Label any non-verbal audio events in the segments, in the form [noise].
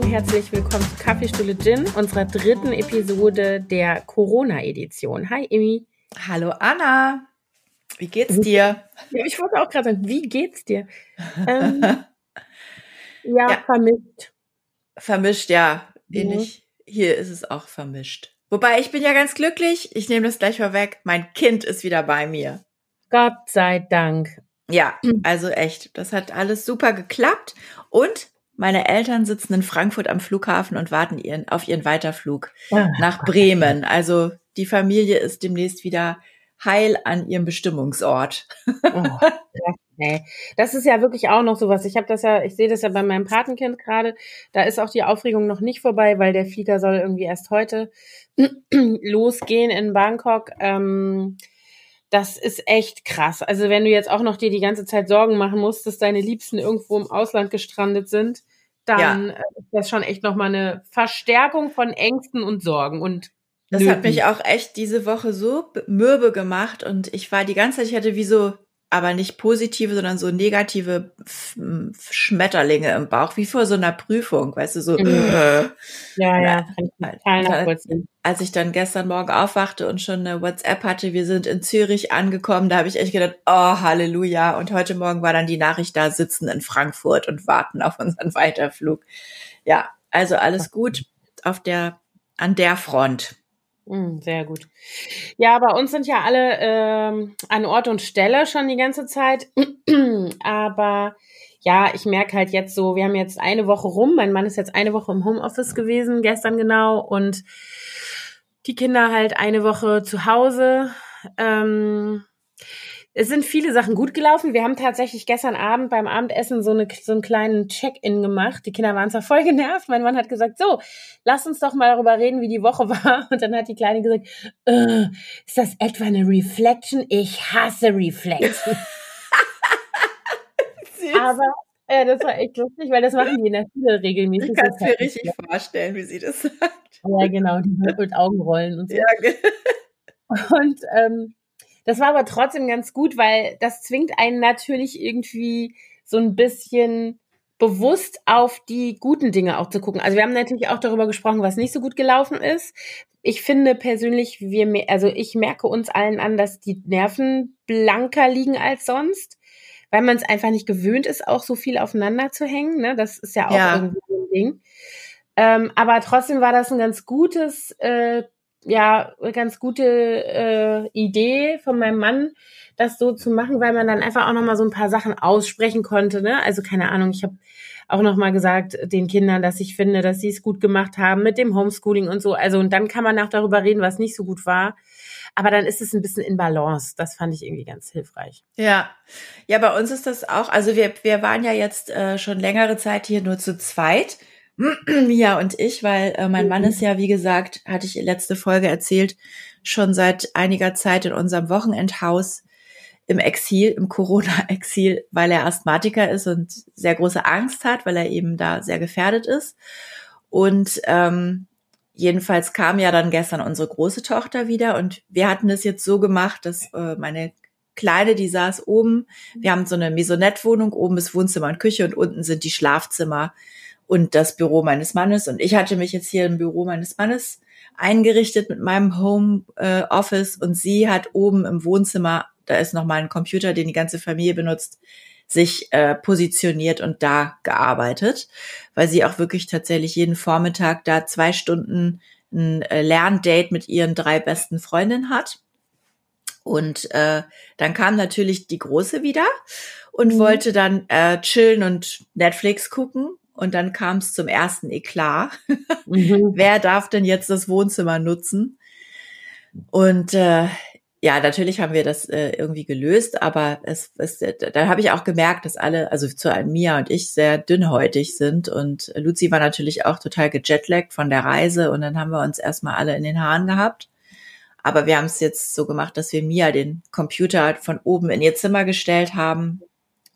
Morgen, herzlich willkommen zu Kaffeestuhle Gin, unserer dritten Episode der Corona-Edition. Hi, Emi. Hallo, Anna. Wie geht's dir? Ja, ich wollte auch gerade sagen, wie geht's dir? Ähm, [laughs] ja, ja, vermischt. Vermischt, ja. Ähnlich. Mhm. Hier ist es auch vermischt. Wobei, ich bin ja ganz glücklich. Ich nehme das gleich vorweg. Mein Kind ist wieder bei mir. Gott sei Dank. Ja, also echt. Das hat alles super geklappt. Und meine Eltern sitzen in Frankfurt am Flughafen und warten ihren, auf ihren Weiterflug ah, nach Bremen. Also die Familie ist demnächst wieder heil an ihrem Bestimmungsort. Oh, das ist ja wirklich auch noch sowas. Ich habe das ja, ich sehe das ja bei meinem Patenkind gerade. Da ist auch die Aufregung noch nicht vorbei, weil der Flieger soll irgendwie erst heute [clears throat] losgehen in Bangkok. Ähm, das ist echt krass. Also wenn du jetzt auch noch dir die ganze Zeit Sorgen machen musst, dass deine Liebsten irgendwo im Ausland gestrandet sind, dann ja. Äh, ist das schon echt nochmal eine Verstärkung von Ängsten und Sorgen und das Nöten. hat mich auch echt diese Woche so mürbe gemacht und ich war die ganze Zeit, ich hatte wie so aber nicht positive, sondern so negative Schmetterlinge im Bauch, wie vor so einer Prüfung, weißt du, so. Mhm. Äh, ja, ja, als, als ich dann gestern Morgen aufwachte und schon eine WhatsApp hatte, wir sind in Zürich angekommen, da habe ich echt gedacht, oh, Halleluja. Und heute Morgen war dann die Nachricht da, sitzen in Frankfurt und warten auf unseren [laughs] Weiterflug. Ja, also alles gut auf der, an der Front. Hm, sehr gut. Ja, bei uns sind ja alle ähm, an Ort und Stelle schon die ganze Zeit. [clears throat] Aber ja, ich merke halt jetzt so, wir haben jetzt eine Woche rum. Mein Mann ist jetzt eine Woche im Homeoffice gewesen, gestern genau. Und die Kinder halt eine Woche zu Hause. Ähm, es sind viele Sachen gut gelaufen. Wir haben tatsächlich gestern Abend beim Abendessen so, eine, so einen kleinen Check-in gemacht. Die Kinder waren zwar voll genervt. Mein Mann hat gesagt, so, lass uns doch mal darüber reden, wie die Woche [laughs] war. Und dann hat die Kleine gesagt, äh, ist das etwa eine Reflection? Ich hasse Reflection. [laughs] Aber äh, das war echt lustig, weil das machen die in der Schule regelmäßig. Ich kann es mir richtig ja. vorstellen, wie sie das sagt. Ja, genau, die mit Augenrollen und so. Ja, und ähm, das war aber trotzdem ganz gut, weil das zwingt einen natürlich irgendwie so ein bisschen bewusst auf die guten Dinge auch zu gucken. Also wir haben natürlich auch darüber gesprochen, was nicht so gut gelaufen ist. Ich finde persönlich, wir, also ich merke uns allen an, dass die Nerven blanker liegen als sonst, weil man es einfach nicht gewöhnt ist, auch so viel aufeinander zu hängen. Ne? Das ist ja auch ja. irgendwie ein Ding. Ähm, aber trotzdem war das ein ganz gutes äh, ja ganz gute äh, Idee von meinem Mann, das so zu machen, weil man dann einfach auch noch mal so ein paar Sachen aussprechen konnte. Ne? Also keine Ahnung, ich habe auch noch mal gesagt den Kindern, dass ich finde, dass sie es gut gemacht haben mit dem Homeschooling und so. Also und dann kann man auch darüber reden, was nicht so gut war. Aber dann ist es ein bisschen in Balance. Das fand ich irgendwie ganz hilfreich. Ja, ja, bei uns ist das auch. Also wir wir waren ja jetzt äh, schon längere Zeit hier nur zu zweit. [clears throat] Mia und ich, weil äh, mein Mann ist ja, wie gesagt, hatte ich letzte Folge erzählt, schon seit einiger Zeit in unserem Wochenendhaus im Exil, im Corona-Exil, weil er Asthmatiker ist und sehr große Angst hat, weil er eben da sehr gefährdet ist. Und ähm, jedenfalls kam ja dann gestern unsere große Tochter wieder und wir hatten es jetzt so gemacht, dass äh, meine Kleine, die saß oben. Wir haben so eine Maisonette-Wohnung, oben ist Wohnzimmer und Küche und unten sind die Schlafzimmer und das Büro meines Mannes. Und ich hatte mich jetzt hier im Büro meines Mannes eingerichtet mit meinem Home äh, Office und sie hat oben im Wohnzimmer, da ist noch mal ein Computer, den die ganze Familie benutzt, sich äh, positioniert und da gearbeitet, weil sie auch wirklich tatsächlich jeden Vormittag da zwei Stunden ein äh, Lerndate mit ihren drei besten Freundinnen hat. Und äh, dann kam natürlich die Große wieder und mhm. wollte dann äh, chillen und Netflix gucken. Und dann kam es zum ersten Eklat. Mhm. [laughs] Wer darf denn jetzt das Wohnzimmer nutzen? Und äh, ja, natürlich haben wir das äh, irgendwie gelöst, aber es, es da habe ich auch gemerkt, dass alle, also zu allem Mia und ich sehr dünnhäutig sind und Luzi war natürlich auch total gejetlaggt von der Reise und dann haben wir uns erstmal alle in den Haaren gehabt. Aber wir haben es jetzt so gemacht, dass wir Mia den Computer von oben in ihr Zimmer gestellt haben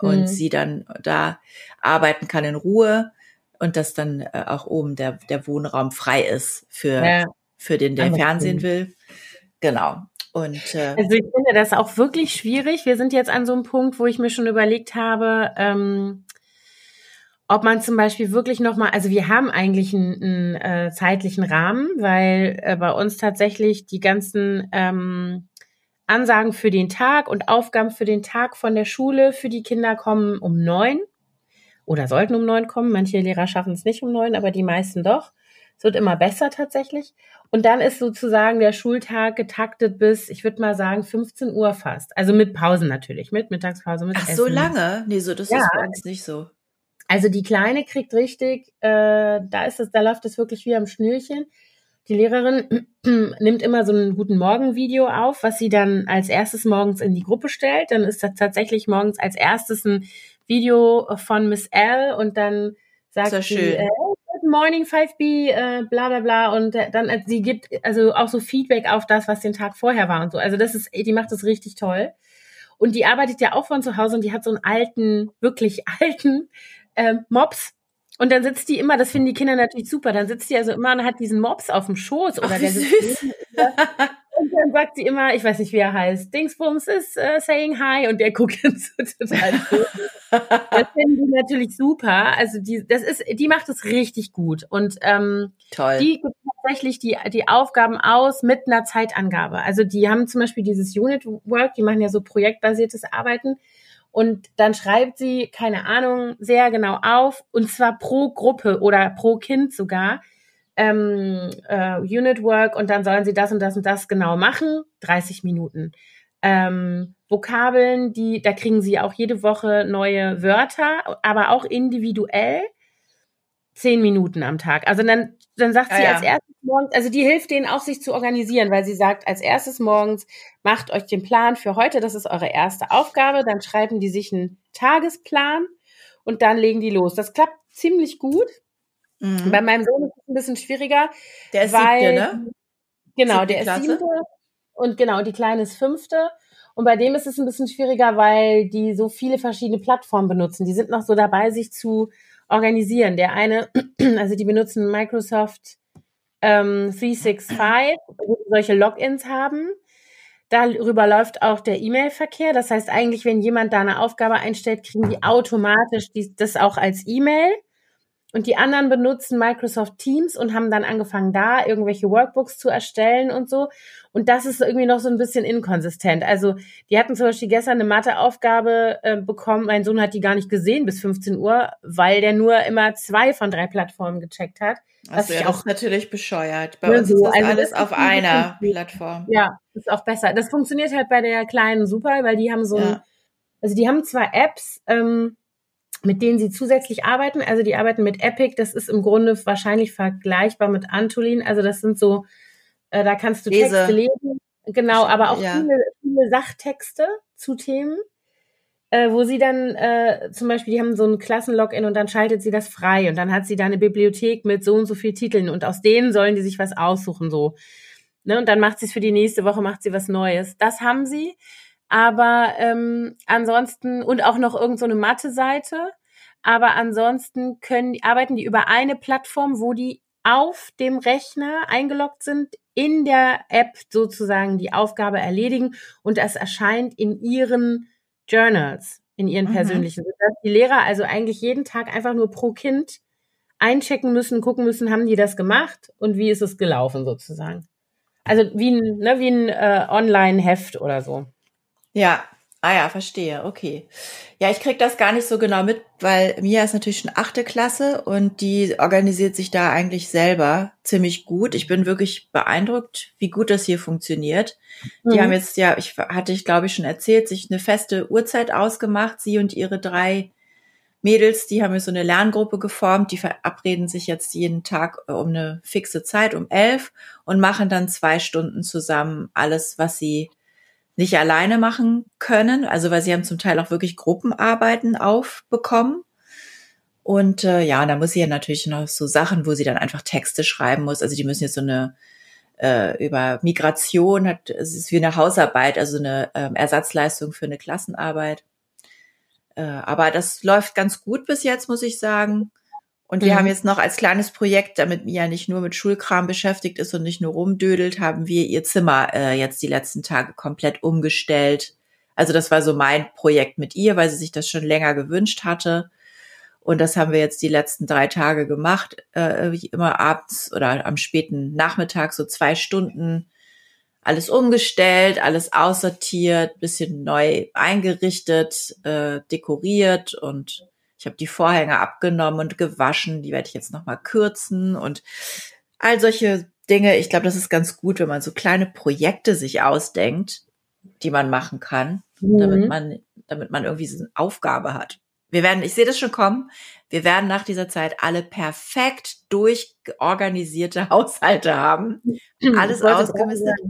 und mhm. sie dann da arbeiten kann in Ruhe und dass dann äh, auch oben der, der Wohnraum frei ist für, ja. für den, der Fernsehen will. Genau. Und, äh, also ich finde das auch wirklich schwierig. Wir sind jetzt an so einem Punkt, wo ich mir schon überlegt habe, ähm, ob man zum Beispiel wirklich nochmal, also wir haben eigentlich einen, einen äh, zeitlichen Rahmen, weil äh, bei uns tatsächlich die ganzen ähm, Ansagen für den Tag und Aufgaben für den Tag von der Schule für die Kinder kommen um neun oder sollten um neun kommen. Manche Lehrer schaffen es nicht um neun, aber die meisten doch. Es wird immer besser tatsächlich. Und dann ist sozusagen der Schultag getaktet bis, ich würde mal sagen, 15 Uhr fast. Also mit Pausen natürlich, mit Mittagspause, mit Ach, Essen. so lange? Nee, so, das ja. ist bei uns nicht so. Also die Kleine kriegt richtig, äh, da ist es, da läuft es wirklich wie am Schnürchen. Die Lehrerin [clears throat] nimmt immer so einen guten Morgen-Video auf, was sie dann als erstes morgens in die Gruppe stellt. Dann ist das tatsächlich morgens als erstes ein Video von Miss L und dann sagt so sie, äh, Good Morning 5B, äh, bla bla bla. Und äh, dann, äh, sie gibt also auch so Feedback auf das, was den Tag vorher war und so. Also das ist, die macht das richtig toll. Und die arbeitet ja auch von zu Hause und die hat so einen alten, wirklich [laughs] alten äh, Mops und dann sitzt die immer, das finden die Kinder natürlich super, dann sitzt die also immer und hat diesen Mops auf dem Schoß oder Ach, der sitzt und dann sagt sie immer, ich weiß nicht, wie er heißt, Dingsbums ist uh, saying hi und der [laughs] guckt so total [laughs] cool. Das finden die natürlich super. Also die, das ist, die macht es richtig gut und ähm, Toll. die gibt tatsächlich die, die Aufgaben aus mit einer Zeitangabe. Also die haben zum Beispiel dieses Unit Work, die machen ja so projektbasiertes Arbeiten und dann schreibt sie, keine Ahnung, sehr genau auf, und zwar pro Gruppe oder pro Kind sogar, ähm, äh, Unit Work und dann sollen sie das und das und das genau machen, 30 Minuten. Ähm, Vokabeln, die, da kriegen sie auch jede Woche neue Wörter, aber auch individuell zehn Minuten am Tag. Also dann, dann sagt ja, sie als erstes morgens, also die hilft denen auch, sich zu organisieren, weil sie sagt, als erstes morgens macht euch den Plan für heute, das ist eure erste Aufgabe, dann schreiben die sich einen Tagesplan und dann legen die los. Das klappt ziemlich gut. Mhm. Bei meinem Sohn ist es ein bisschen schwieriger. Der ist weil, siebte, ne? Genau, siebte der Klasse. ist siebte und genau, die Kleine ist fünfte. Und bei dem ist es ein bisschen schwieriger, weil die so viele verschiedene Plattformen benutzen. Die sind noch so dabei, sich zu organisieren. Der eine, [clears throat] also die benutzen Microsoft ähm, 365, wo sie solche Logins haben. Darüber läuft auch der E-Mail-Verkehr. Das heißt eigentlich, wenn jemand da eine Aufgabe einstellt, kriegen die automatisch die, das auch als E-Mail. Und die anderen benutzen Microsoft Teams und haben dann angefangen, da irgendwelche Workbooks zu erstellen und so. Und das ist irgendwie noch so ein bisschen inkonsistent. Also, die hatten zum Beispiel gestern eine Matheaufgabe äh, bekommen. Mein Sohn hat die gar nicht gesehen bis 15 Uhr, weil der nur immer zwei von drei Plattformen gecheckt hat. Also ja, das ist natürlich bescheuert. Bei uns so. ist also alles auf einer Plattform. Ja, ist auch besser. Das funktioniert halt bei der kleinen super, weil die haben so ja. ein, also die haben zwar Apps, ähm, mit denen sie zusätzlich arbeiten. Also die arbeiten mit Epic. Das ist im Grunde wahrscheinlich vergleichbar mit Antolin. Also das sind so, äh, da kannst du Lese. Texte lesen. Genau, aber auch ja. viele, viele Sachtexte zu Themen, äh, wo sie dann äh, zum Beispiel, die haben so ein Klassenlogin und dann schaltet sie das frei und dann hat sie da eine Bibliothek mit so und so viel Titeln und aus denen sollen die sich was aussuchen so. Ne? Und dann macht sie es für die nächste Woche, macht sie was Neues. Das haben sie. Aber ähm, ansonsten, und auch noch irgendeine so Mathe-Seite. Aber ansonsten können, arbeiten die über eine Plattform, wo die auf dem Rechner eingeloggt sind, in der App sozusagen die Aufgabe erledigen und das erscheint in ihren Journals, in ihren mhm. persönlichen. Dass die Lehrer also eigentlich jeden Tag einfach nur pro Kind einchecken müssen, gucken müssen, haben die das gemacht und wie ist es gelaufen sozusagen. Also wie ein, ne, wie ein äh, Online-Heft oder so. Ja, ah ja, verstehe, okay. Ja, ich krieg das gar nicht so genau mit, weil Mia ist natürlich schon achte Klasse und die organisiert sich da eigentlich selber ziemlich gut. Ich bin wirklich beeindruckt, wie gut das hier funktioniert. Mhm. Die haben jetzt, ja, ich hatte ich glaube ich schon erzählt, sich eine feste Uhrzeit ausgemacht. Sie und ihre drei Mädels, die haben jetzt so eine Lerngruppe geformt, die verabreden sich jetzt jeden Tag äh, um eine fixe Zeit, um elf und machen dann zwei Stunden zusammen alles, was sie nicht alleine machen können, also weil sie haben zum Teil auch wirklich Gruppenarbeiten aufbekommen. Und äh, ja, da muss sie ja natürlich noch so Sachen, wo sie dann einfach Texte schreiben muss. Also die müssen jetzt so eine äh, über Migration hat, es ist wie eine Hausarbeit, also eine äh, Ersatzleistung für eine Klassenarbeit. Äh, aber das läuft ganz gut bis jetzt, muss ich sagen. Und wir mhm. haben jetzt noch als kleines Projekt, damit Mia nicht nur mit Schulkram beschäftigt ist und nicht nur rumdödelt, haben wir ihr Zimmer äh, jetzt die letzten Tage komplett umgestellt. Also das war so mein Projekt mit ihr, weil sie sich das schon länger gewünscht hatte. Und das haben wir jetzt die letzten drei Tage gemacht, äh, wie immer abends oder am späten Nachmittag, so zwei Stunden alles umgestellt, alles aussortiert, bisschen neu eingerichtet, äh, dekoriert und ich habe die Vorhänge abgenommen und gewaschen. Die werde ich jetzt noch mal kürzen und all solche Dinge. Ich glaube, das ist ganz gut, wenn man so kleine Projekte sich ausdenkt, die man machen kann, mhm. damit man, damit man irgendwie so eine Aufgabe hat. Wir werden, ich sehe das schon kommen. Wir werden nach dieser Zeit alle perfekt durchorganisierte [laughs] Haushalte haben. Alles ausgemistet.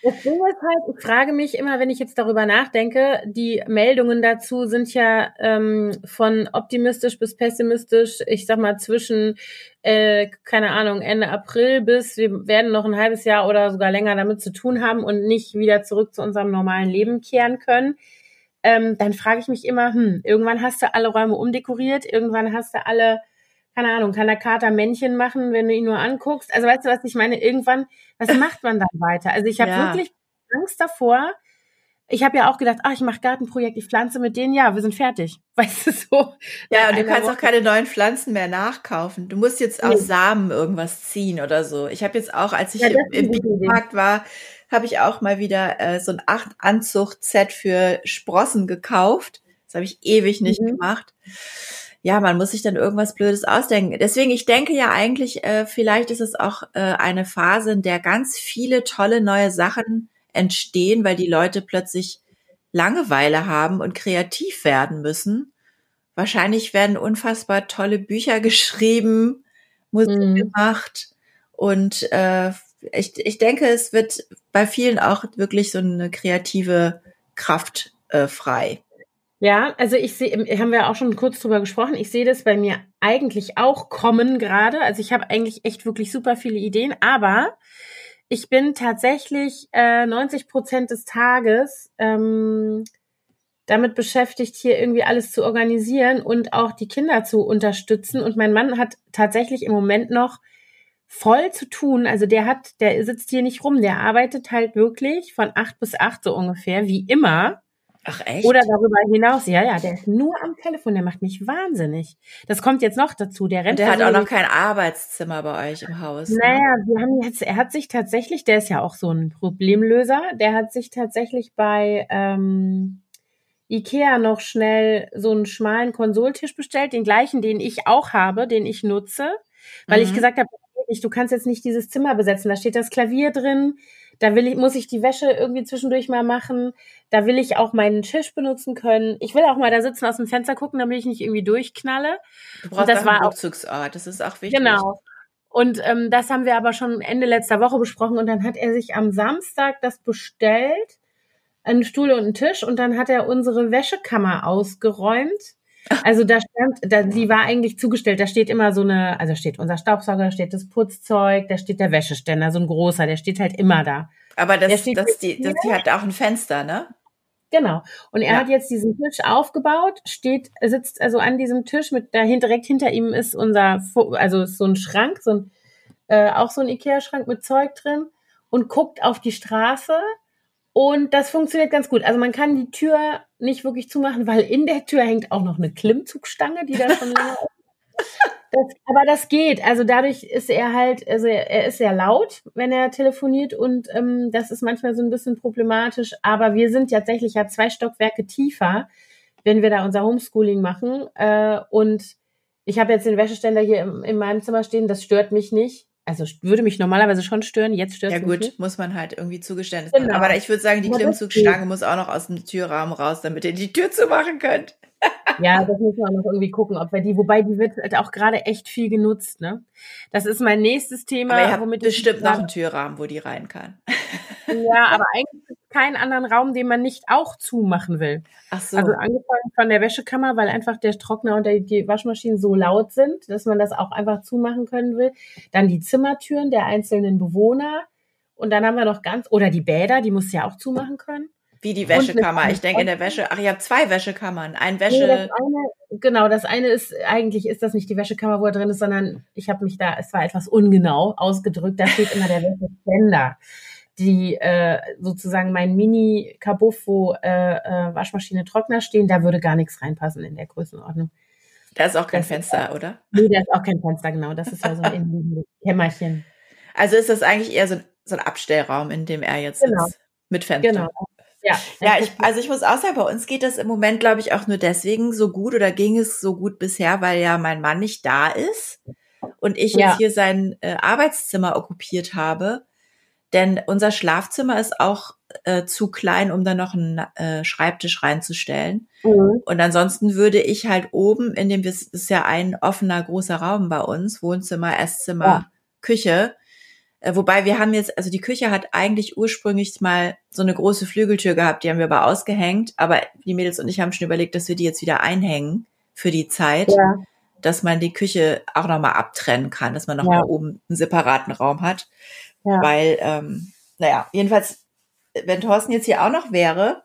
Das Ding ist halt, ich frage mich immer, wenn ich jetzt darüber nachdenke, die Meldungen dazu sind ja ähm, von optimistisch bis pessimistisch, ich sag mal zwischen, äh, keine Ahnung, Ende April bis wir werden noch ein halbes Jahr oder sogar länger damit zu tun haben und nicht wieder zurück zu unserem normalen Leben kehren können. Ähm, dann frage ich mich immer, hm, irgendwann hast du alle Räume umdekoriert, irgendwann hast du alle keine Ahnung, kann der Kater Männchen machen, wenn du ihn nur anguckst. Also weißt du, was ich meine? Irgendwann, was macht man dann weiter? Also ich habe ja. wirklich Angst davor. Ich habe ja auch gedacht, ach, ich mache Gartenprojekt, ich pflanze mit denen, ja, wir sind fertig. [laughs] Weißt du so? Ja, und du kannst Woche. auch keine neuen Pflanzen mehr nachkaufen. Du musst jetzt aus nee. Samen irgendwas ziehen oder so. Ich habe jetzt auch, als ich ja, im, im Markt war, habe ich auch mal wieder äh, so ein acht Anzucht-Set für Sprossen gekauft. Das habe ich ewig nicht mhm. gemacht ja, man muss sich dann irgendwas Blödes ausdenken. Deswegen, ich denke ja eigentlich, äh, vielleicht ist es auch äh, eine Phase, in der ganz viele tolle neue Sachen entstehen, weil die Leute plötzlich Langeweile haben und kreativ werden müssen. Wahrscheinlich werden unfassbar tolle Bücher [laughs] geschrieben, Musik mhm. gemacht und äh, ich, ich denke, es wird bei vielen auch wirklich so eine kreative Kraft äh, frei. Ja, also ich sehe, haben wir auch schon kurz drüber gesprochen, ich sehe das bei mir eigentlich auch kommen gerade. Also ich habe eigentlich echt wirklich super viele Ideen, aber ich bin tatsächlich äh, 90 Prozent des Tages ähm, damit beschäftigt, hier irgendwie alles zu organisieren und auch die Kinder zu unterstützen. Und mein Mann hat tatsächlich im Moment noch voll zu tun. Also der hat, der sitzt hier nicht rum, der arbeitet halt wirklich von acht bis acht so ungefähr, wie immer. Ach echt? Oder darüber hinaus, ja, ja, der ist nur am Telefon, der macht mich wahnsinnig. Das kommt jetzt noch dazu, der rennt. Und der hat auch noch kein Arbeitszimmer bei euch im Haus. Ne? Naja, ne? wir haben jetzt, er hat sich tatsächlich, der ist ja auch so ein Problemlöser, der hat sich tatsächlich bei ähm, Ikea noch schnell so einen schmalen Konsoltisch bestellt, den gleichen, den ich auch habe, den ich nutze, weil mhm. ich gesagt habe, du kannst jetzt nicht dieses Zimmer besetzen, da steht das Klavier drin, da will ich, muss ich die Wäsche irgendwie zwischendurch mal machen. Da will ich auch meinen Tisch benutzen können. Ich will auch mal da sitzen aus dem Fenster gucken, damit ich nicht irgendwie durchknalle. Du brauchst das auch einen Rückzugsort. Das ist auch wichtig. Genau. Und ähm, das haben wir aber schon Ende letzter Woche besprochen. Und dann hat er sich am Samstag das bestellt, einen Stuhl und einen Tisch. Und dann hat er unsere Wäschekammer ausgeräumt also da stand, da, die war eigentlich zugestellt, da steht immer so eine, also steht unser Staubsauger, da steht das Putzzeug, da steht der Wäscheständer, so ein großer, der steht halt immer da. Aber das, das, die, das die hat auch ein Fenster, ne? Genau. Und er ja. hat jetzt diesen Tisch aufgebaut, steht, sitzt also an diesem Tisch mit dahinter, direkt hinter ihm ist unser, also ist so ein Schrank, so ein, äh, auch so ein Ikea-Schrank mit Zeug drin und guckt auf die Straße und das funktioniert ganz gut. Also man kann die Tür nicht wirklich zumachen, weil in der Tür hängt auch noch eine Klimmzugstange, die da schon länger das, aber das geht. Also dadurch ist er halt, also er, er ist sehr laut, wenn er telefoniert und ähm, das ist manchmal so ein bisschen problematisch. Aber wir sind tatsächlich ja zwei Stockwerke tiefer, wenn wir da unser Homeschooling machen. Äh, und ich habe jetzt den Wäscheständer hier im, in meinem Zimmer stehen, das stört mich nicht also würde mich normalerweise schon stören, jetzt stört es mich. Ja gut, nicht. muss man halt irgendwie Zugeständnis genau. machen. Aber ich würde sagen, die Klimmzugstange muss auch noch aus dem Türrahmen raus, damit ihr die Tür zumachen könnt. [laughs] ja, das müssen wir noch irgendwie gucken, ob wir die, wobei die wird halt auch gerade echt viel genutzt, ne? Das ist mein nächstes Thema. Aber ihr habt womit bestimmt noch einen Türrahmen, wo die rein kann. [laughs] Ja, aber eigentlich keinen anderen Raum, den man nicht auch zumachen will. Ach so. Also angefangen von der Wäschekammer, weil einfach der Trockner und die Waschmaschinen so laut sind, dass man das auch einfach zumachen können will. Dann die Zimmertüren der einzelnen Bewohner. Und dann haben wir noch ganz, oder die Bäder, die muss ja auch zumachen können. Wie die Wäschekammer. Ich denke in der Wäsche, ach, ihr habt zwei Wäschekammern. Ein Wäsche. Nee, das eine, genau, das eine ist, eigentlich ist das nicht die Wäschekammer, wo er drin ist, sondern ich habe mich da, es war etwas ungenau ausgedrückt, da steht immer der Wäscheständer die äh, sozusagen mein Mini-Kabuff, wo äh, äh, Waschmaschine, Trockner stehen, da würde gar nichts reinpassen in der Größenordnung. Da ist auch kein das Fenster, ist, oder? Nee, da ist auch kein Fenster, genau. Das ist ja so ein [laughs] Kämmerchen. Also ist das eigentlich eher so, so ein Abstellraum, in dem er jetzt genau. sitzt. Mit Fenster. Genau. Ja, ja ich, also ich muss auch sagen, bei uns geht das im Moment, glaube ich, auch nur deswegen so gut oder ging es so gut bisher, weil ja mein Mann nicht da ist und ich ja. jetzt hier sein äh, Arbeitszimmer okkupiert habe. Denn unser Schlafzimmer ist auch äh, zu klein, um da noch einen äh, Schreibtisch reinzustellen. Mhm. Und ansonsten würde ich halt oben in dem, das ist ja ein offener großer Raum bei uns, Wohnzimmer, Esszimmer, ja. Küche. Äh, wobei wir haben jetzt, also die Küche hat eigentlich ursprünglich mal so eine große Flügeltür gehabt, die haben wir aber ausgehängt. Aber die Mädels und ich haben schon überlegt, dass wir die jetzt wieder einhängen für die Zeit. Ja. Dass man die Küche auch nochmal abtrennen kann, dass man nochmal ja. oben einen separaten Raum hat. Ja. Weil, ähm, naja, jedenfalls, wenn Thorsten jetzt hier auch noch wäre,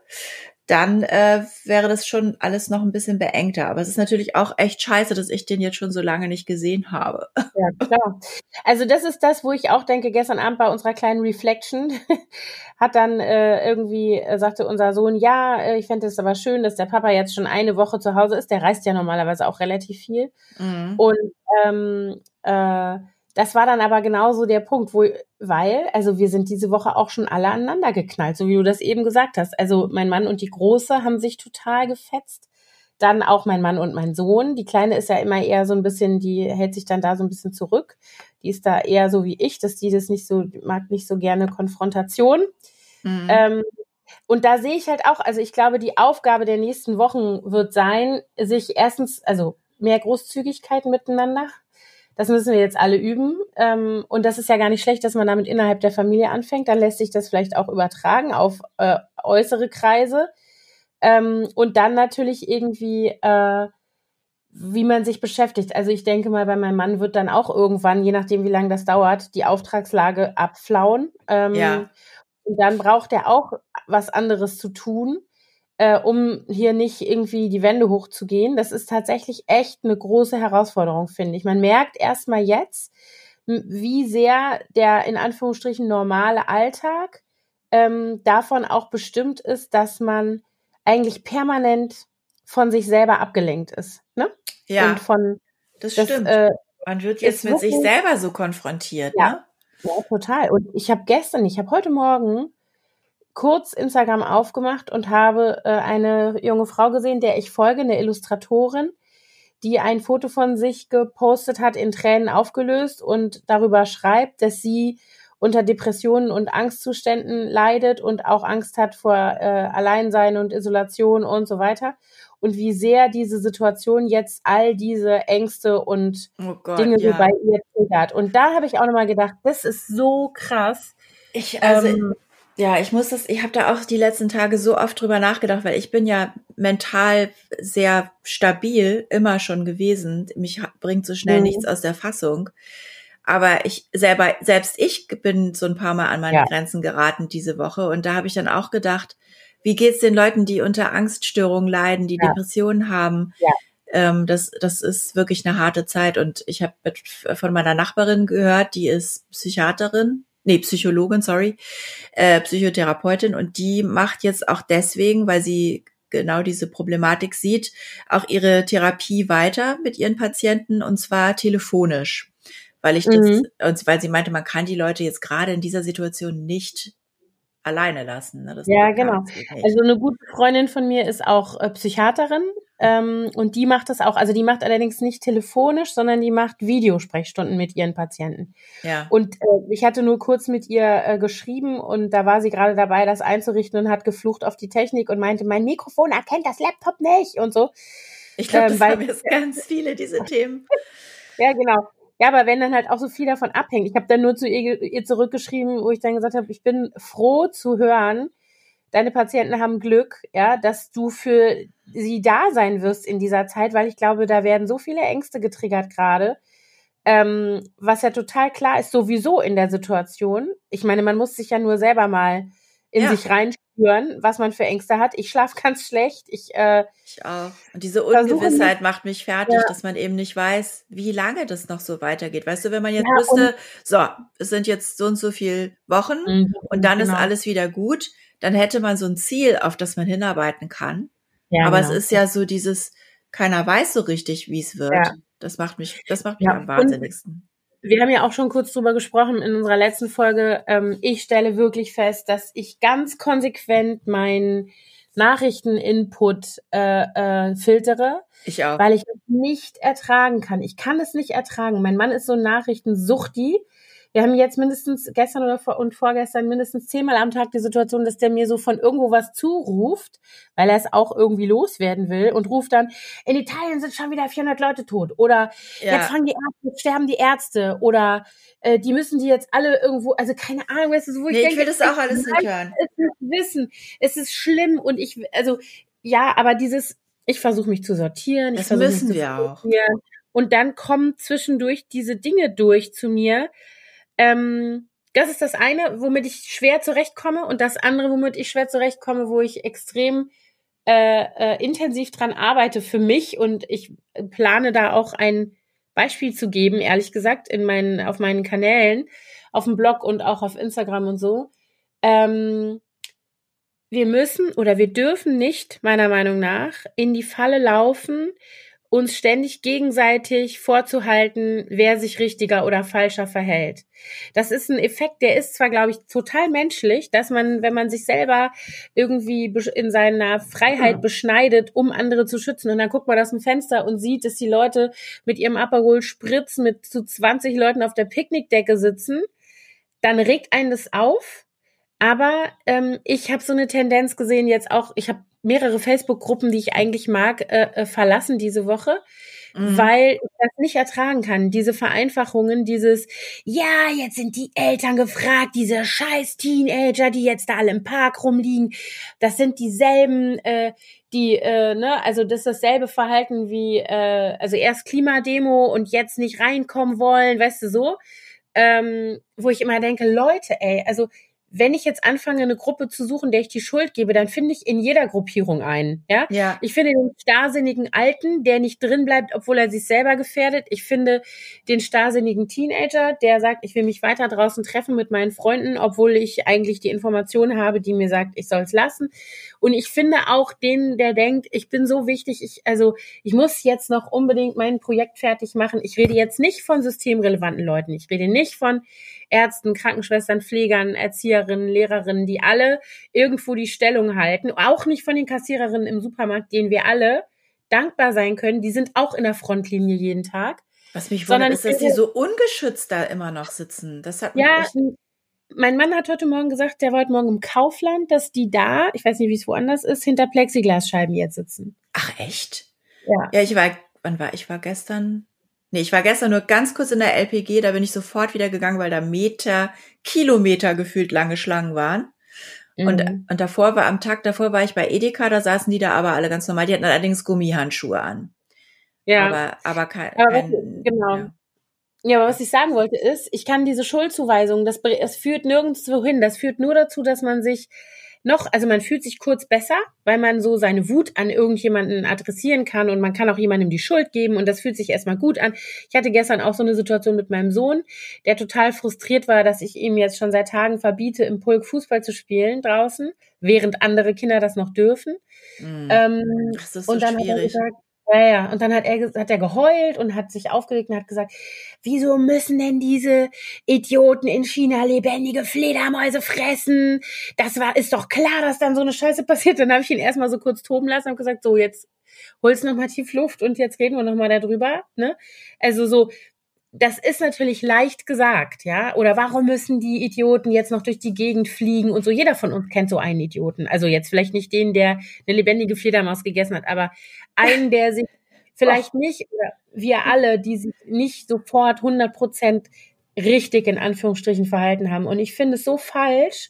dann äh, wäre das schon alles noch ein bisschen beengter. Aber es ist natürlich auch echt scheiße, dass ich den jetzt schon so lange nicht gesehen habe. [laughs] Ja, klar. Also das ist das, wo ich auch denke, gestern Abend bei unserer kleinen Reflection [laughs] hat dann äh, irgendwie, äh, sagte unser Sohn, ja, äh, ich fände es aber schön, dass der Papa jetzt schon eine Woche zu Hause ist. Der reist ja normalerweise auch relativ viel. Mhm. Und ähm, äh, das war dann aber genauso der Punkt, wo, weil, also wir sind diese Woche auch schon alle aneinander geknallt, so wie du das eben gesagt hast. Also mein Mann und die Große haben sich total gefetzt. Dann auch mein Mann und mein Sohn. Die Kleine ist ja immer eher so ein bisschen, die hält sich dann da so ein bisschen zurück. Die ist da eher so wie ich, dass die das nicht so, mag nicht so gerne Konfrontation. Mhm. Ähm, und da sehe ich halt auch, also ich glaube, die Aufgabe der nächsten Wochen wird sein, sich erstens, also mehr Großzügigkeit miteinander das müssen wir jetzt alle üben. Ähm, und das ist ja gar nicht schlecht, dass man damit innerhalb der Familie anfängt. Dann lässt sich das vielleicht auch übertragen auf äh, äußere Kreise. Ähm, und dann natürlich irgendwie, äh, wie man sich beschäftigt. Also ich denke mal, bei meinem Mann wird dann auch irgendwann, je nachdem, wie lange das dauert, die Auftragslage abflauen. Ähm, ja. Und dann braucht er auch was anderes zu tun äh, um hier nicht irgendwie die Wände hochzugehen. Das ist tatsächlich echt eine große Herausforderung, finde ich. Man merkt erst mal jetzt, wie sehr der in Anführungsstrichen normale Alltag ähm, davon auch bestimmt ist, dass man eigentlich permanent von sich selber abgelenkt ist. Ne? Ja. Und von das, das stimmt. Äh, man wird jetzt mit wirklich, sich selber so konfrontiert, ja, ne? Ja, total. Und ich habe gestern, ich habe heute Morgen kurz Instagram aufgemacht und habe äh, eine junge Frau gesehen, der ich folge, eine Illustratorin, die ein Foto von sich gepostet hat, in Tränen aufgelöst und darüber schreibt, dass sie unter Depressionen und Angstzuständen leidet und auch Angst hat vor äh, Alleinsein und Isolation und so weiter. Und wie sehr diese Situation jetzt all diese Ängste und oh Gott, Dinge ja. so bei ihr triggert. Und da habe ich auch nochmal gedacht, das ist so krass. Ich, also, ähm, ja, ich muss das, ich habe da auch die letzten Tage so oft drüber nachgedacht, weil ich bin ja mental sehr stabil, immer schon gewesen. Mich bringt so schnell mhm. nichts aus der Fassung. Aber ich selber, selbst ich bin so ein paar Mal an meine ja. Grenzen geraten diese Woche. Und da habe ich dann auch gedacht, wie geht's den Leuten, die unter Angststörungen leiden, die ja. Depressionen haben? Ja. Ähm, das, das ist wirklich eine harte Zeit. Und ich habe von meiner Nachbarin gehört, die ist Psychiaterin nee, Psychologin, sorry, äh, Psychotherapeutin und die macht jetzt auch deswegen, weil sie genau diese Problematik sieht, auch ihre Therapie weiter mit ihren Patienten und zwar telefonisch. Weil ich mhm. das, und weil sie meinte, man kann die Leute jetzt gerade in dieser Situation nicht alleine lassen. Ne? ja, genau. Also eine gute Freundin von mir ist auch äh, Psychiaterin ähm, und die macht das auch, also die macht allerdings nicht telefonisch, sondern die macht Videosprechstunden mit ihren Patienten. Ja. Und äh, ich hatte nur kurz mit ihr äh, geschrieben und da war sie gerade dabei, das einzurichten und hat geflucht auf die Technik und meinte, mein Mikrofon erkennt das Laptop nicht und so. Ich glaube, das ähm, haben jetzt ganz viele, diese [laughs] Themen. ja, genau. Ja, aber wenn dann halt auch so viel davon abhängt. Ich habe dann nur zu ihr, ihr zurückgeschrieben, wo ich dann gesagt habe, ich bin froh zu hören, deine Patienten haben Glück, ja, dass du für sie da sein wirst in dieser Zeit, weil ich glaube, da werden so viele Ängste getriggert gerade. Ähm, was ja total klar ist, sowieso in der Situation. Ich meine, man muss sich ja nur selber mal in ja. sich reinspüren, was man für Ängste hat. Ich schlafe ganz schlecht. Ich, äh, ich auch. Und diese Ungewissheit macht mich fertig, ja. dass man eben nicht weiß, wie lange das noch so weitergeht. Weißt du, wenn man jetzt ja, wüsste, so, es sind jetzt so und so viele Wochen mhm, und dann genau. ist alles wieder gut, dann hätte man so ein Ziel, auf das man hinarbeiten kann. Ja, Aber genau. es ist ja so dieses, keiner weiß so richtig, wie es wird. Ja. Das macht mich, das macht mich ja. am wahnsinnigsten. wir haben ja auch schon kurz drüber gesprochen in unserer letzten Folge. Ähm, ich stelle wirklich fest, dass ich ganz konsequent meinen Nachrichteninput äh, äh, filtere. Ich auch. Weil ich es nicht ertragen kann. Ich kann es nicht ertragen. Mein Mann ist so ein Nachrichtensuchti. Wir haben jetzt mindestens gestern oder vor und vorgestern mindestens zehnmal am Tag die Situation, dass der mir so von irgendwo was zuruft, weil er es auch irgendwie loswerden will und ruft dann, in Italien sind schon wieder 400 Leute tot oder ja. jetzt fangen die Ärzte, sterben die Ärzte oder äh, die müssen die jetzt alle irgendwo, also keine Ahnung, weißt du, wo ich nee, denke, ich will das auch alles nicht hören. Es ist Wissen, es ist schlimm und ich, also ja, aber dieses, ich versuche mich zu sortieren. Das müssen wir auch. Und dann kommen zwischendurch diese Dinge durch zu mir, ähm, das ist das eine, womit ich schwer zurechtkomme und das andere, womit ich schwer zurechtkomme, wo ich extrem äh, äh, intensiv dran arbeite für mich und ich plane da auch ein Beispiel zu geben, ehrlich gesagt, in meinen, auf meinen Kanälen, auf dem Blog und auch auf Instagram und so. Ähm, wir müssen oder wir dürfen nicht, meiner Meinung nach, in die Falle laufen, uns ständig gegenseitig vorzuhalten, wer sich richtiger oder falscher verhält. Das ist ein Effekt, der ist zwar, glaube ich, total menschlich, dass man, wenn man sich selber irgendwie in seiner Freiheit beschneidet, um andere zu schützen, und dann guckt man aus dem Fenster und sieht, dass die Leute mit ihrem Aperol Spritz mit zu 20 Leuten auf der Picknickdecke sitzen, dann regt einen das auf. Aber ähm, ich habe so eine Tendenz gesehen jetzt auch, ich habe mehrere Facebook-Gruppen, die ich eigentlich mag, äh, äh, verlassen diese Woche, mhm. weil ich das nicht ertragen kann. Diese Vereinfachungen, dieses, ja, jetzt sind die Eltern gefragt, diese scheiß Teenager, die jetzt da alle im Park rumliegen, das sind dieselben, äh, die, äh, ne, also das ist dasselbe Verhalten wie, äh, also erst Klimademo und jetzt nicht reinkommen wollen, weißt du so, ähm, wo ich immer denke, Leute, ey, also wenn ich jetzt anfange, eine Gruppe zu suchen, der ich die Schuld gebe, dann finde ich in jeder Gruppierung einen. Ja? ja. Ich finde den starrsinnigen Alten, der nicht drin bleibt, obwohl er sich selber gefährdet. Ich finde den starrsinnigen Teenager, der sagt, ich will mich weiter draußen treffen mit meinen Freunden, obwohl ich eigentlich die Information habe, die mir sagt, ich soll es lassen. Und ich finde auch den, der denkt, ich bin so wichtig, ich, also ich muss jetzt noch unbedingt mein Projekt fertig machen. Ich rede jetzt nicht von systemrelevanten Leuten. Ich rede nicht von Ärzten, Krankenschwestern, Pflegern, Erzieherinnen, Lehrerinnen, die alle irgendwo die Stellung halten. Auch nicht von den Kassiererinnen im Supermarkt, denen wir alle dankbar sein können. Die sind auch in der Frontlinie jeden Tag. Was mich wundert, ist, dass die so ungeschützt da immer noch sitzen. Das hat ja, mein Mann hat heute Morgen gesagt, der war heute Morgen im Kaufland, dass die da, ich weiß nicht, wie es woanders ist, hinter Plexiglasscheiben jetzt sitzen. Ach echt? Ja. Ja, ich war, wann war ich? War gestern Nee, ich war gestern nur ganz kurz in der LPG, da bin ich sofort wieder gegangen, weil da Meter, Kilometer gefühlt lange Schlangen waren. Mhm. Und, und davor war, am Tag davor war ich bei Edeka, da saßen die da aber alle ganz normal. Die hatten allerdings Gummihandschuhe an. Ja. Aber, aber kein, aber kein genau. Ja. Ja, aber was ich sagen wollte ist, ich kann diese Schuldzuweisung, das, das führt nirgendwo hin. Das führt nur dazu, dass man sich noch, also man fühlt sich kurz besser, weil man so seine Wut an irgendjemanden adressieren kann und man kann auch jemandem die Schuld geben und das fühlt sich erstmal gut an. Ich hatte gestern auch so eine Situation mit meinem Sohn, der total frustriert war, dass ich ihm jetzt schon seit Tagen verbiete, im Pulk Fußball zu spielen draußen, während andere Kinder das noch dürfen. Mhm. Ähm, das ist so und dann schwierig. Hat er gesagt, ja, ja. Und dann hat er, hat er geheult und hat sich aufgeregt und hat gesagt, wieso müssen denn diese Idioten in China lebendige Fledermäuse fressen? Das war, ist doch klar, dass dann so eine Scheiße passiert. Dann habe ich ihn erstmal so kurz toben lassen und gesagt, so, jetzt holst noch mal tief Luft und jetzt reden wir noch mal darüber, ne? Also so, das ist natürlich leicht gesagt, ja. Oder warum müssen die Idioten jetzt noch durch die Gegend fliegen und so? Jeder von uns kennt so einen Idioten. Also jetzt vielleicht nicht den, der eine lebendige Fledermaus gegessen hat, aber einen, der sich [laughs] vielleicht nicht, oder wir alle, die sich nicht sofort 100 Prozent richtig in Anführungsstrichen verhalten haben. Und ich finde es so falsch,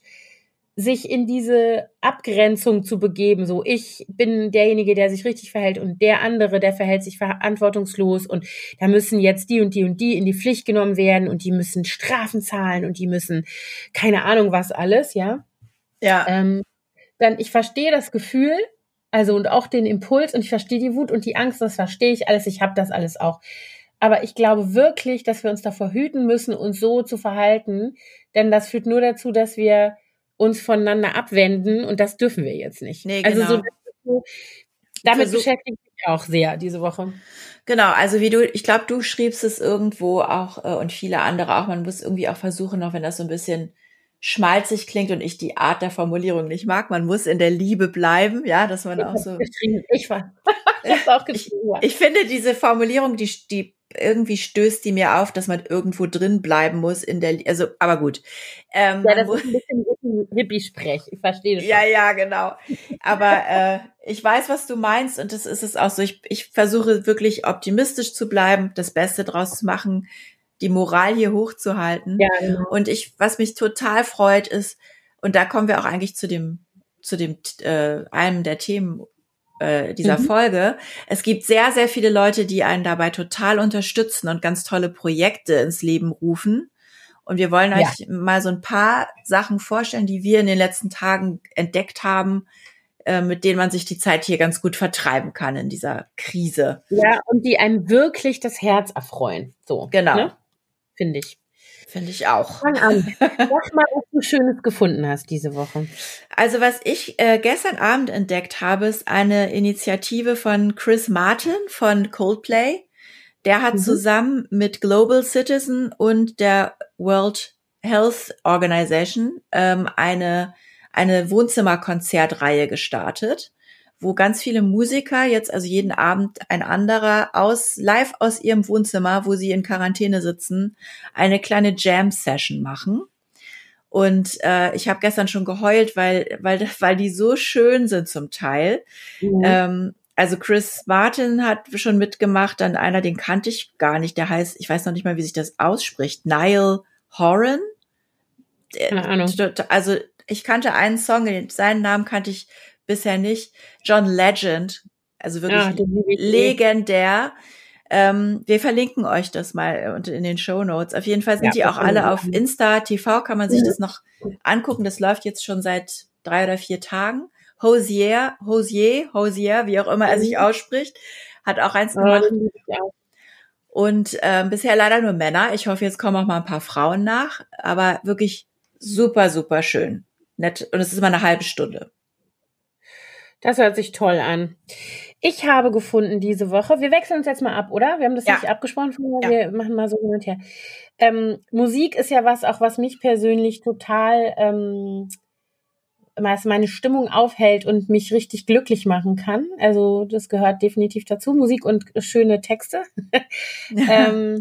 sich in diese Abgrenzung zu begeben. So, ich bin derjenige, der sich richtig verhält und der andere, der verhält sich verantwortungslos und da müssen jetzt die und die und die in die Pflicht genommen werden und die müssen Strafen zahlen und die müssen keine Ahnung was alles, ja. Ja. Ähm, dann, ich verstehe das Gefühl, also und auch den Impuls und ich verstehe die Wut und die Angst, das verstehe ich alles, ich habe das alles auch. Aber ich glaube wirklich, dass wir uns davor hüten müssen, uns so zu verhalten, denn das führt nur dazu, dass wir uns voneinander abwenden und das dürfen wir jetzt nicht. Nee, genau. Also so, damit Versuch beschäftige ich auch sehr diese Woche. Genau, also wie du, ich glaube, du schriebst es irgendwo auch äh, und viele andere auch. Man muss irgendwie auch versuchen, auch wenn das so ein bisschen schmalzig klingt und ich die Art der Formulierung nicht mag, man muss in der Liebe bleiben, ja, dass man ich auch so. Ich war. [laughs] ich, auch geschrieben, ja. ich finde diese Formulierung, die, die irgendwie stößt die mir auf, dass man irgendwo drin bleiben muss in der, also, aber gut. Ähm, ja, das ist ein bisschen Hippie-Sprech. Ich verstehe das. Ja, schon. ja, genau. Aber äh, ich weiß, was du meinst und das ist es auch so. Ich, ich versuche wirklich optimistisch zu bleiben, das Beste draus zu machen, die Moral hier hochzuhalten. Ja, genau. Und ich, was mich total freut, ist, und da kommen wir auch eigentlich zu dem, zu dem äh, einem der Themen äh, dieser mhm. Folge. Es gibt sehr, sehr viele Leute, die einen dabei total unterstützen und ganz tolle Projekte ins Leben rufen. Und wir wollen euch ja. mal so ein paar Sachen vorstellen, die wir in den letzten Tagen entdeckt haben, äh, mit denen man sich die Zeit hier ganz gut vertreiben kann in dieser Krise. Ja, und die einem wirklich das Herz erfreuen. So. Genau. Ne? Finde ich. Finde ich auch. Fang an. Sag mal, was du Schönes gefunden hast diese Woche. Also was ich äh, gestern Abend entdeckt habe, ist eine Initiative von Chris Martin von Coldplay. Der hat mhm. zusammen mit Global Citizen und der World Health Organization ähm, eine, eine Wohnzimmerkonzertreihe gestartet wo ganz viele Musiker jetzt, also jeden Abend ein anderer, aus live aus ihrem Wohnzimmer, wo sie in Quarantäne sitzen, eine kleine Jam-Session machen. Und äh, ich habe gestern schon geheult, weil, weil, [laughs] weil die so schön sind zum Teil. Mhm. Ähm, also Chris Martin hat schon mitgemacht, dann einer, den kannte ich gar nicht, der heißt, ich weiß noch nicht mal, wie sich das ausspricht, Niall Horan. Keine Ahnung. Also ich kannte einen Song, seinen Namen kannte ich bisher nicht. John Legend, also wirklich ja, legendär. Ähm, wir verlinken euch das mal in den Show Notes. Auf jeden Fall sind ja, die auch alle auf Insta TV, kann man sich ja. das noch angucken. Das läuft jetzt schon seit drei oder vier Tagen. Hosier, Hosier, Hosier, wie auch immer er sich mhm. ausspricht, hat auch eins gemacht. Und äh, bisher leider nur Männer. Ich hoffe, jetzt kommen auch mal ein paar Frauen nach. Aber wirklich super, super schön. Nett. Und es ist immer eine halbe Stunde. Das hört sich toll an. Ich habe gefunden diese Woche, wir wechseln uns jetzt mal ab, oder? Wir haben das ja. nicht abgesprochen, ja. wir machen mal so hin und her. Ähm, Musik ist ja was, auch was mich persönlich total ähm, meine Stimmung aufhält und mich richtig glücklich machen kann. Also das gehört definitiv dazu. Musik und schöne Texte. [laughs] ähm,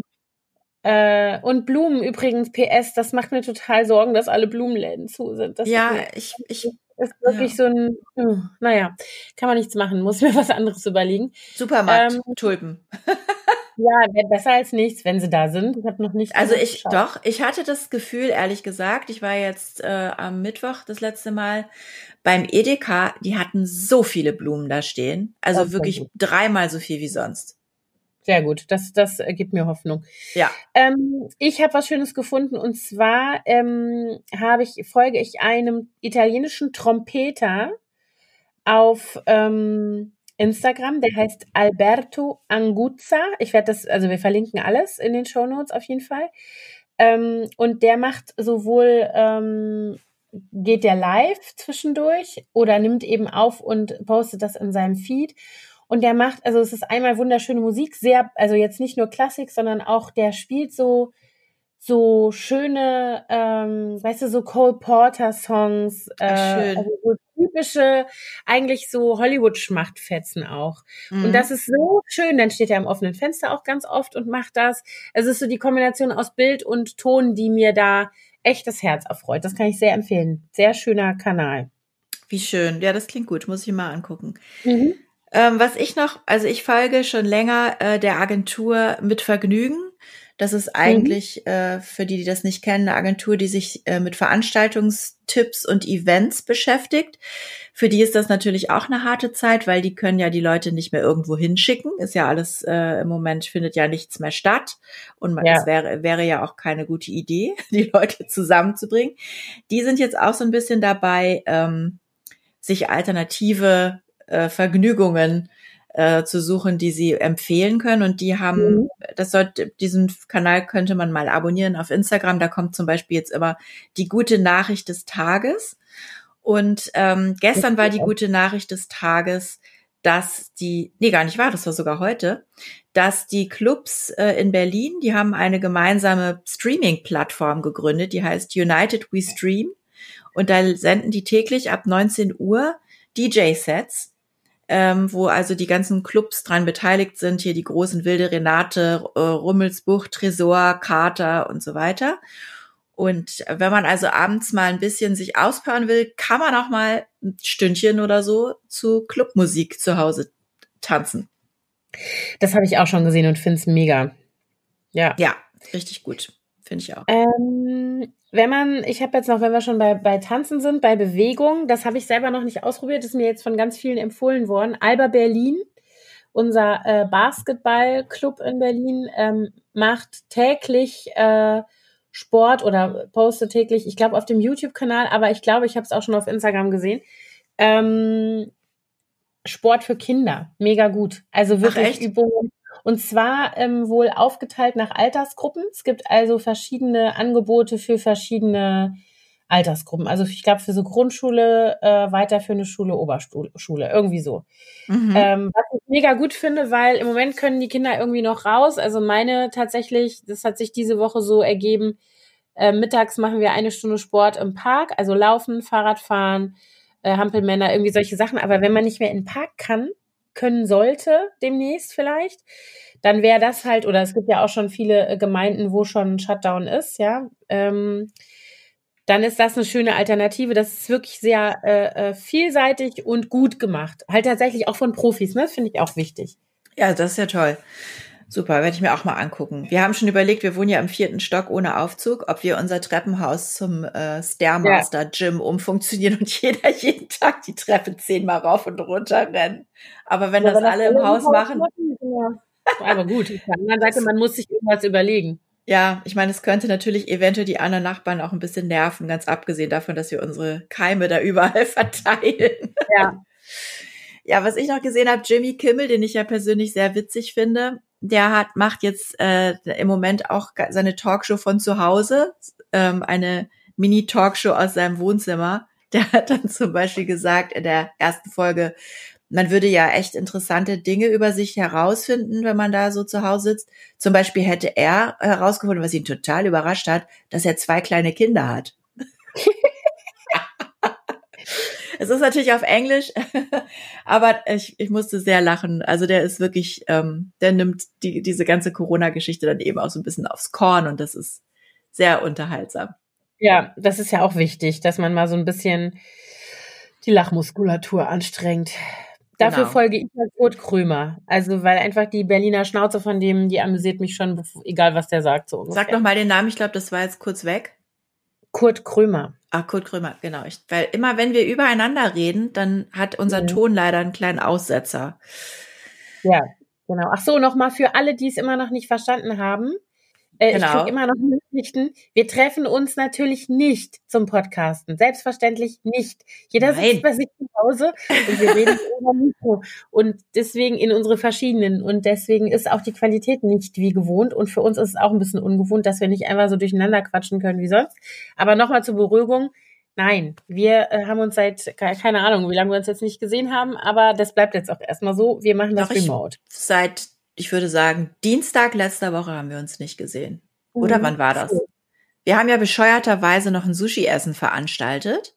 äh, und Blumen übrigens, PS, das macht mir total Sorgen, dass alle Blumenläden zu sind. Das ja, ich, ich ist wirklich ja. so ein, oh, naja, kann man nichts machen, muss [laughs] mir was anderes überlegen. Supermarkt, ähm, Tulpen. [laughs] ja, wäre besser als nichts, wenn sie da sind. Ich habe noch nicht. Also ich, geschaut. doch, ich hatte das Gefühl, ehrlich gesagt, ich war jetzt äh, am Mittwoch das letzte Mal beim Edeka, die hatten so viele Blumen da stehen. Also wirklich dreimal so viel wie sonst. Sehr gut, das, das gibt mir Hoffnung. Ja. Ähm, ich habe was Schönes gefunden und zwar ähm, habe ich folge ich einem italienischen Trompeter auf ähm, Instagram, der heißt Alberto Anguzza. Ich werde das, also wir verlinken alles in den Show Notes auf jeden Fall. Ähm, und der macht sowohl ähm, geht der live zwischendurch oder nimmt eben auf und postet das in seinem Feed. Und der macht, also es ist einmal wunderschöne Musik, sehr, also jetzt nicht nur Klassik, sondern auch der spielt so so schöne, ähm, weißt du, so Cole Porter Songs, äh, also so typische, eigentlich so Hollywood-Schmachtfetzen auch. Mhm. Und das ist so schön. Dann steht er am offenen Fenster auch ganz oft und macht das. Es ist so die Kombination aus Bild und Ton, die mir da echt das Herz erfreut. Das kann ich sehr empfehlen. Sehr schöner Kanal. Wie schön. Ja, das klingt gut. Muss ich mal angucken. Mhm. Ähm, was ich noch, also ich folge schon länger äh, der Agentur mit Vergnügen. Das ist eigentlich, mhm. äh, für die, die das nicht kennen, eine Agentur, die sich äh, mit Veranstaltungstipps und Events beschäftigt. Für die ist das natürlich auch eine harte Zeit, weil die können ja die Leute nicht mehr irgendwo hinschicken. Ist ja alles äh, im Moment findet ja nichts mehr statt. Und man, ja. es wäre, wäre ja auch keine gute Idee, [laughs] die Leute zusammenzubringen. Die sind jetzt auch so ein bisschen dabei, ähm, sich alternative äh, Vergnügungen äh, zu suchen, die sie empfehlen können. Und die haben, mhm. das sollte, diesen Kanal könnte man mal abonnieren auf Instagram. Da kommt zum Beispiel jetzt immer die gute Nachricht des Tages. Und ähm, gestern war die gute Nachricht des Tages, dass die, nee, gar nicht wahr, das war sogar heute, dass die Clubs äh, in Berlin, die haben eine gemeinsame Streaming-Plattform gegründet, die heißt United We Stream. Und da senden die täglich ab 19 Uhr DJ-Sets, ähm, wo also die ganzen Clubs dran beteiligt sind, hier die großen Wilde Renate, äh, Rummelsbuch, Tresor, Kater und so weiter. Und wenn man also abends mal ein bisschen sich auspowern will, kann man auch mal ein Stündchen oder so zu Clubmusik zu Hause tanzen. Das habe ich auch schon gesehen und finde es mega. Ja. Ja, richtig gut. Finde ich auch. Ähm, wenn man, ich habe jetzt noch, wenn wir schon bei, bei Tanzen sind, bei Bewegung, das habe ich selber noch nicht ausprobiert, ist mir jetzt von ganz vielen empfohlen worden. Alba Berlin, unser äh, Basketballclub in Berlin, ähm, macht täglich äh, Sport oder postet täglich, ich glaube auf dem YouTube-Kanal, aber ich glaube, ich habe es auch schon auf Instagram gesehen. Ähm, Sport für Kinder, mega gut. Also wirklich Übungen. Und zwar ähm, wohl aufgeteilt nach Altersgruppen. Es gibt also verschiedene Angebote für verschiedene Altersgruppen. Also ich glaube für so Grundschule, äh, weiterführende Schule, Oberschule, irgendwie so. Mhm. Ähm, was ich mega gut finde, weil im Moment können die Kinder irgendwie noch raus. Also meine tatsächlich, das hat sich diese Woche so ergeben. Äh, mittags machen wir eine Stunde Sport im Park, also Laufen, Fahrradfahren, äh, Hampelmänner, irgendwie solche Sachen. Aber wenn man nicht mehr in den Park kann, können sollte, demnächst vielleicht, dann wäre das halt, oder es gibt ja auch schon viele äh, Gemeinden, wo schon Shutdown ist, ja. Ähm, dann ist das eine schöne Alternative. Das ist wirklich sehr äh, äh, vielseitig und gut gemacht. Halt tatsächlich auch von Profis, ne? Das finde ich auch wichtig. Ja, das ist ja toll. Super, werde ich mir auch mal angucken. Wir haben schon überlegt, wir wohnen ja im vierten Stock ohne Aufzug, ob wir unser Treppenhaus zum äh, Stairmaster Gym umfunktionieren und [laughs] jeder jeden Tag die Treppe zehnmal rauf und runter rennen. Aber wenn ja, das alle im Haus machen. machen ja. [laughs] Aber gut, auf der anderen Seite, man muss sich irgendwas überlegen. Ja, ich meine, es könnte natürlich eventuell die anderen Nachbarn auch ein bisschen nerven, ganz abgesehen davon, dass wir unsere Keime da [laughs] überall verteilen. Ja. Ja, was ich noch gesehen habe, Jimmy Kimmel, den ich ja persönlich sehr witzig finde, der hat macht jetzt äh, im Moment auch seine Talkshow von zu Hause, ähm, eine Mini-Talkshow aus seinem Wohnzimmer. Der hat dann zum Beispiel gesagt in der ersten Folge, man würde ja echt interessante Dinge über sich herausfinden, wenn man da so zu Hause sitzt. Zum Beispiel hätte er herausgefunden, was ihn total überrascht hat, dass er zwei kleine Kinder hat. [laughs] es ist natürlich auf Englisch, [laughs] aber ich, ich musste sehr lachen. Also der ist wirklich, ähm, der nimmt die, diese ganze Corona-Geschichte dann eben auch so ein bisschen aufs Korn und das ist sehr unterhaltsam. Ja, das ist ja auch wichtig, dass man mal so ein bisschen die Lachmuskulatur anstrengt. Dafür genau. folge ich halt Kurt Krömer. Also, weil einfach die Berliner Schnauze von dem, die amüsiert mich schon, egal was der sagt. So Sag doch mal den Namen, ich glaube, das war jetzt kurz weg. Kurt Krömer. Ah, Kurt Krömer, genau. Ich, weil immer, wenn wir übereinander reden, dann hat unser mhm. Ton leider einen kleinen Aussetzer. Ja, genau. Ach so, nochmal für alle, die es immer noch nicht verstanden haben. Äh, genau. Ich kriege immer noch Nachrichten. Wir treffen uns natürlich nicht zum Podcasten. Selbstverständlich nicht. Jeder Nein. sitzt bei sich zu Hause und wir reden [laughs] über Mikro. Und deswegen in unsere verschiedenen. Und deswegen ist auch die Qualität nicht wie gewohnt. Und für uns ist es auch ein bisschen ungewohnt, dass wir nicht einfach so durcheinander quatschen können wie sonst. Aber nochmal zur Beruhigung. Nein, wir äh, haben uns seit, keine Ahnung, wie lange wir uns jetzt nicht gesehen haben, aber das bleibt jetzt auch erstmal so. Wir machen das Doch remote. seit ich würde sagen, Dienstag letzter Woche haben wir uns nicht gesehen. Oder mhm. wann war das? Wir haben ja bescheuerterweise noch ein Sushi-Essen veranstaltet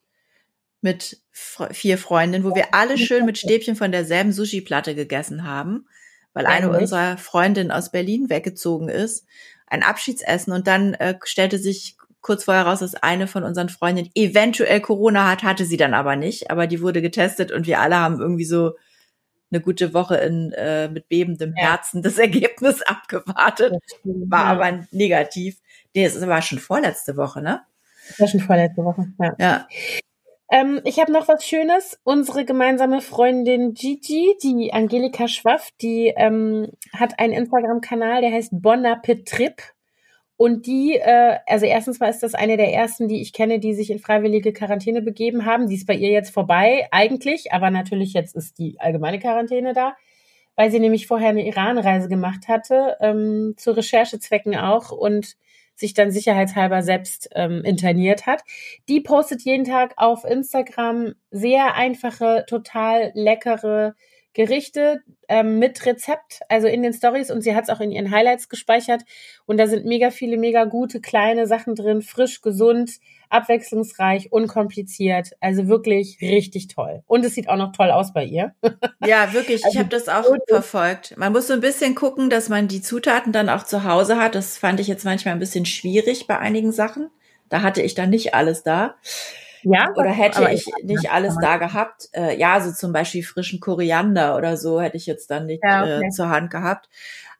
mit vier Freundinnen, wo wir alle schön mit Stäbchen von derselben Sushi-Platte gegessen haben, weil eine unserer Freundinnen aus Berlin weggezogen ist. Ein Abschiedsessen und dann äh, stellte sich kurz vorher raus, dass eine von unseren Freundinnen eventuell Corona hat, hatte sie dann aber nicht, aber die wurde getestet und wir alle haben irgendwie so eine gute Woche in, äh, mit bebendem. Herzen das Ergebnis [laughs] abgewartet. War aber negativ. Nee, das war schon vorletzte Woche, ne? Das war schon vorletzte Woche, ja. ja. Ähm, ich habe noch was Schönes. Unsere gemeinsame Freundin Gigi, die Angelika Schwaff, die ähm, hat einen Instagram-Kanal, der heißt Bon Appetit Trip. Und die, äh, also erstens mal ist das eine der ersten, die ich kenne, die sich in freiwillige Quarantäne begeben haben. Die ist bei ihr jetzt vorbei, eigentlich, aber natürlich jetzt ist die allgemeine Quarantäne da, weil sie nämlich vorher eine Iran-Reise gemacht hatte, ähm, zu Recherchezwecken auch und sich dann sicherheitshalber selbst ähm, interniert hat. Die postet jeden Tag auf Instagram sehr einfache, total leckere Gerichte ähm, mit Rezept, also in den Stories und sie hat es auch in ihren Highlights gespeichert. Und da sind mega viele, mega gute kleine Sachen drin, frisch, gesund, abwechslungsreich, unkompliziert. Also wirklich richtig toll. Und es sieht auch noch toll aus bei ihr. [laughs] Ja, wirklich. Ich also, habe das auch verfolgt. Man muss so ein bisschen gucken, dass man die Zutaten dann auch zu Hause hat. Das fand ich jetzt manchmal ein bisschen schwierig bei einigen Sachen. Da hatte ich dann nicht alles da. Ja, oder hätte ich, ich nicht alles da gehabt. Äh, ja, so zum Beispiel frischen Koriander oder so hätte ich jetzt dann nicht ja, okay. äh, zur Hand gehabt.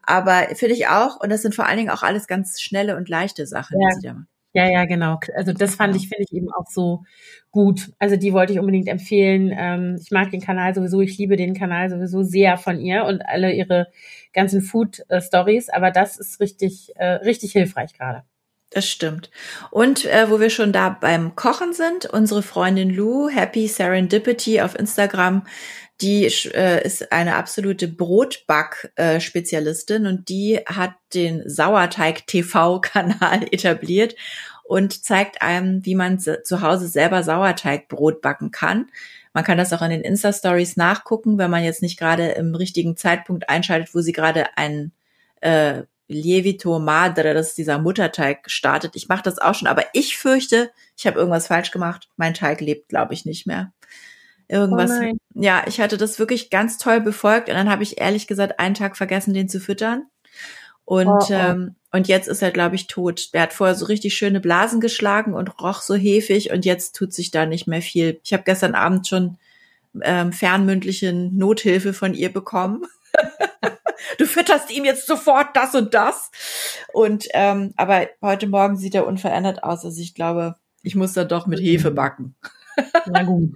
Aber finde ich auch, und das sind vor allen Dingen auch alles ganz schnelle und leichte Sachen, ja. die sie da machen. Ja, ja, genau. Also das fand ich, finde ich eben auch so gut. Also die wollte ich unbedingt empfehlen. Ähm, ich mag den Kanal sowieso, ich liebe den Kanal sowieso sehr von ihr und alle ihre ganzen Food-Stories. Aber das ist richtig, äh, richtig hilfreich gerade. Das stimmt. Und äh, wo wir schon da beim Kochen sind, unsere Freundin Lou, Happy Serendipity auf Instagram, die äh, ist eine absolute Brotback-Spezialistin und die hat den Sauerteig-TV-Kanal [laughs] etabliert und zeigt einem, wie man zu Hause selber Sauerteigbrot backen kann. Man kann das auch in den Insta-Stories nachgucken, wenn man jetzt nicht gerade im richtigen Zeitpunkt einschaltet, wo sie gerade ein äh, Lievito Madre, das ist dieser Mutterteig, startet. Ich mache das auch schon, aber ich fürchte, ich habe irgendwas falsch gemacht. Mein Teig lebt, glaube ich, nicht mehr. Irgendwas. Oh ja, ich hatte das wirklich ganz toll befolgt und dann habe ich ehrlich gesagt einen Tag vergessen, den zu füttern. Und, oh, oh. Ähm, und jetzt ist er, glaube ich, tot. Der hat vorher so richtig schöne Blasen geschlagen und roch so hefig und jetzt tut sich da nicht mehr viel. Ich habe gestern Abend schon ähm, fernmündliche Nothilfe von ihr bekommen. [laughs] du fütterst ihm jetzt sofort das und das. Und ähm, aber heute Morgen sieht er unverändert aus. Also ich glaube, ich muss da doch mit Hefe backen. [laughs] Na gut.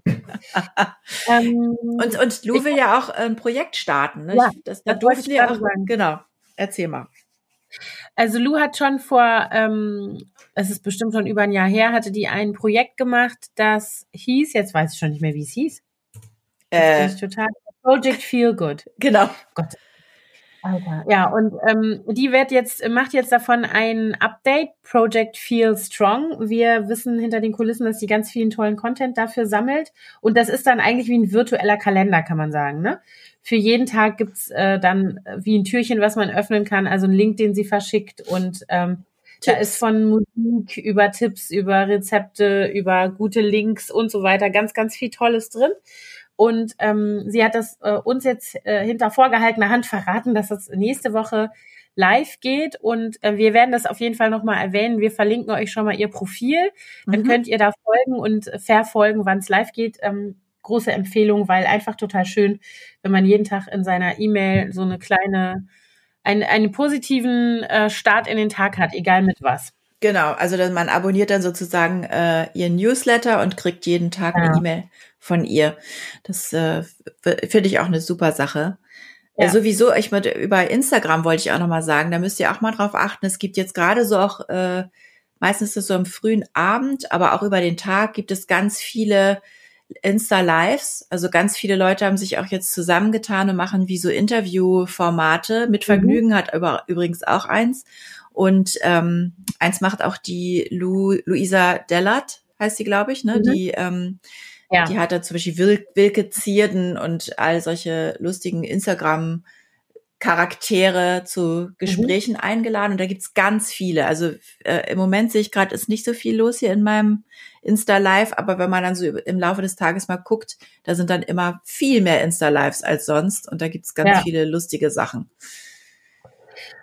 ähm, und, und Lou will ja auch ein Projekt starten. Ne? Ja, das, da durften wir auch. Sagen. Genau. Erzähl mal. Also Lou hat schon vor, ähm, es ist bestimmt schon über ein Jahr her, hatte die ein Projekt gemacht, das hieß, jetzt weiß ich schon nicht mehr, wie es hieß. Äh, total Project Feel Good. Genau. Gott, Alter. Ja, und ähm, die wird jetzt, macht jetzt davon ein Update, Project Feel Strong. Wir wissen hinter den Kulissen, dass sie ganz vielen tollen Content dafür sammelt. Und das ist dann eigentlich wie ein virtueller Kalender, kann man sagen. Ne? Für jeden Tag gibt's äh, dann wie ein Türchen, was man öffnen kann, also ein Link, den sie verschickt. Und ähm, da ist von Musik über Tipps, über Rezepte, über gute Links und so weiter ganz, ganz viel Tolles drin. Und ähm, sie hat das äh, uns jetzt äh, hinter vorgehaltener Hand verraten, dass es nächste Woche live geht. Und äh, wir werden das auf jeden Fall nochmal erwähnen. Wir verlinken euch schon mal ihr Profil. Dann mhm. könnt ihr da folgen und verfolgen, wann es live geht. Ähm, große Empfehlung, weil einfach total schön, wenn man jeden Tag in seiner E-Mail so eine kleine, einen, einen positiven äh, Start in den Tag hat, egal mit was. Genau, also man abonniert dann sozusagen äh, ihr Newsletter und kriegt jeden Tag ja. eine E-Mail von ihr. Das äh, finde ich auch eine super Sache. Ja. ja sowieso, ich mit, über Instagram wollte ich auch nochmal sagen, da müsst ihr auch mal drauf achten. Es gibt jetzt gerade so auch, äh, meistens ist es so am frühen Abend, aber auch über den Tag gibt es ganz viele Insta-Lives. Also ganz viele Leute haben sich auch jetzt zusammengetan und machen wie so Interview-Formate. Mit mhm. Vergnügen mhm. hat über, übrigens auch eins. Und ähm, eins macht auch die Lu, Luisa Dellert, heißt sie, glaube ich, ne? Mhm. Die ähm, ja. Die hat da zum Beispiel Wil Wilke Zierden und all solche lustigen Instagram- Charaktere zu Gesprächen mhm. eingeladen und da gibt's ganz viele. Also äh, im Moment sehe ich gerade, ist nicht so viel los hier in meinem Insta-Live, aber wenn man dann so im Laufe des Tages mal guckt, da sind dann immer viel mehr Insta-Lives als sonst und da gibt's ganz ja. viele lustige Sachen.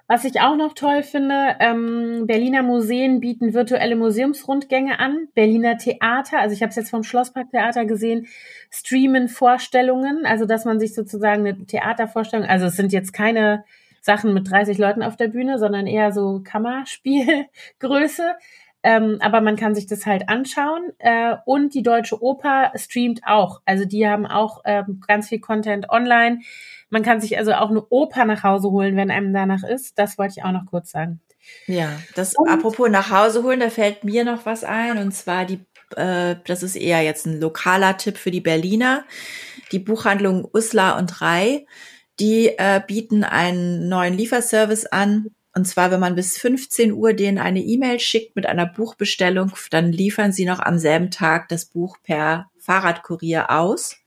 Was ich auch noch toll finde, ähm, Berliner Museen bieten virtuelle Museumsrundgänge an. Berliner Theater, also ich habe es jetzt vom Schlossparktheater gesehen, streamen Vorstellungen, also dass man sich sozusagen eine Theatervorstellung, also es sind jetzt keine Sachen mit 30 Leuten auf der Bühne, sondern eher so Kammerspielgröße. Ähm, aber man kann sich das halt anschauen. Äh, und die Deutsche Oper streamt auch. Also die haben auch ähm, ganz viel Content online. Man kann sich also auch eine Oper nach Hause holen, wenn einem danach ist. Das wollte ich auch noch kurz sagen. Ja, das und, apropos nach Hause holen, da fällt mir noch was ein und zwar die, äh, das ist eher jetzt ein lokaler Tipp für die Berliner, die Buchhandlung Usla und Rai. Die äh, bieten einen neuen Lieferservice an. Und zwar, wenn man bis 15 Uhr denen eine E-Mail schickt mit einer Buchbestellung, dann liefern sie noch am selben Tag das Buch per Fahrradkurier aus.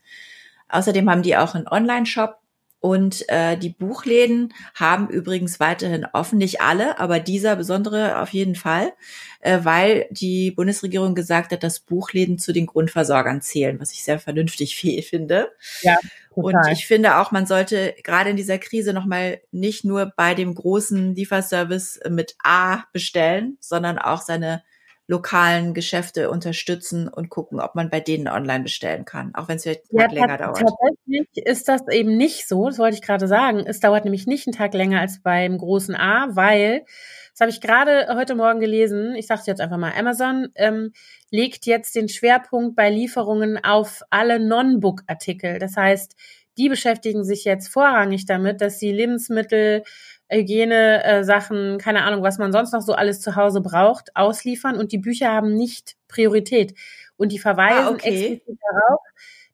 Außerdem haben die auch einen Online-Shop Und äh, die Buchläden haben übrigens weiterhin offen, nicht alle, aber dieser besondere auf jeden Fall, äh, weil die Bundesregierung gesagt hat, dass Buchläden zu den Grundversorgern zählen, was ich sehr vernünftig finde. Ja. Total. Und ich finde auch, man sollte gerade in dieser Krise nochmal nicht nur bei dem großen Lieferservice mit A bestellen, sondern auch seine lokalen Geschäfte unterstützen und gucken, ob man bei denen online bestellen kann, auch wenn es vielleicht ja, länger dauert. Tatsächlich ist das eben nicht so, das wollte ich gerade sagen. Es dauert nämlich nicht einen Tag länger als beim großen A, weil, das habe ich gerade heute Morgen gelesen, ich sage jetzt einfach mal, Amazon ähm, legt jetzt den Schwerpunkt bei Lieferungen auf alle Non-Book-Artikel. Das heißt, die beschäftigen sich jetzt vorrangig damit, dass sie Lebensmittel, Hygiene-Sachen, äh, keine Ahnung, was man sonst noch so alles zu Hause braucht, ausliefern und die Bücher haben nicht Priorität. Und die verweisen ah, okay. explizit darauf,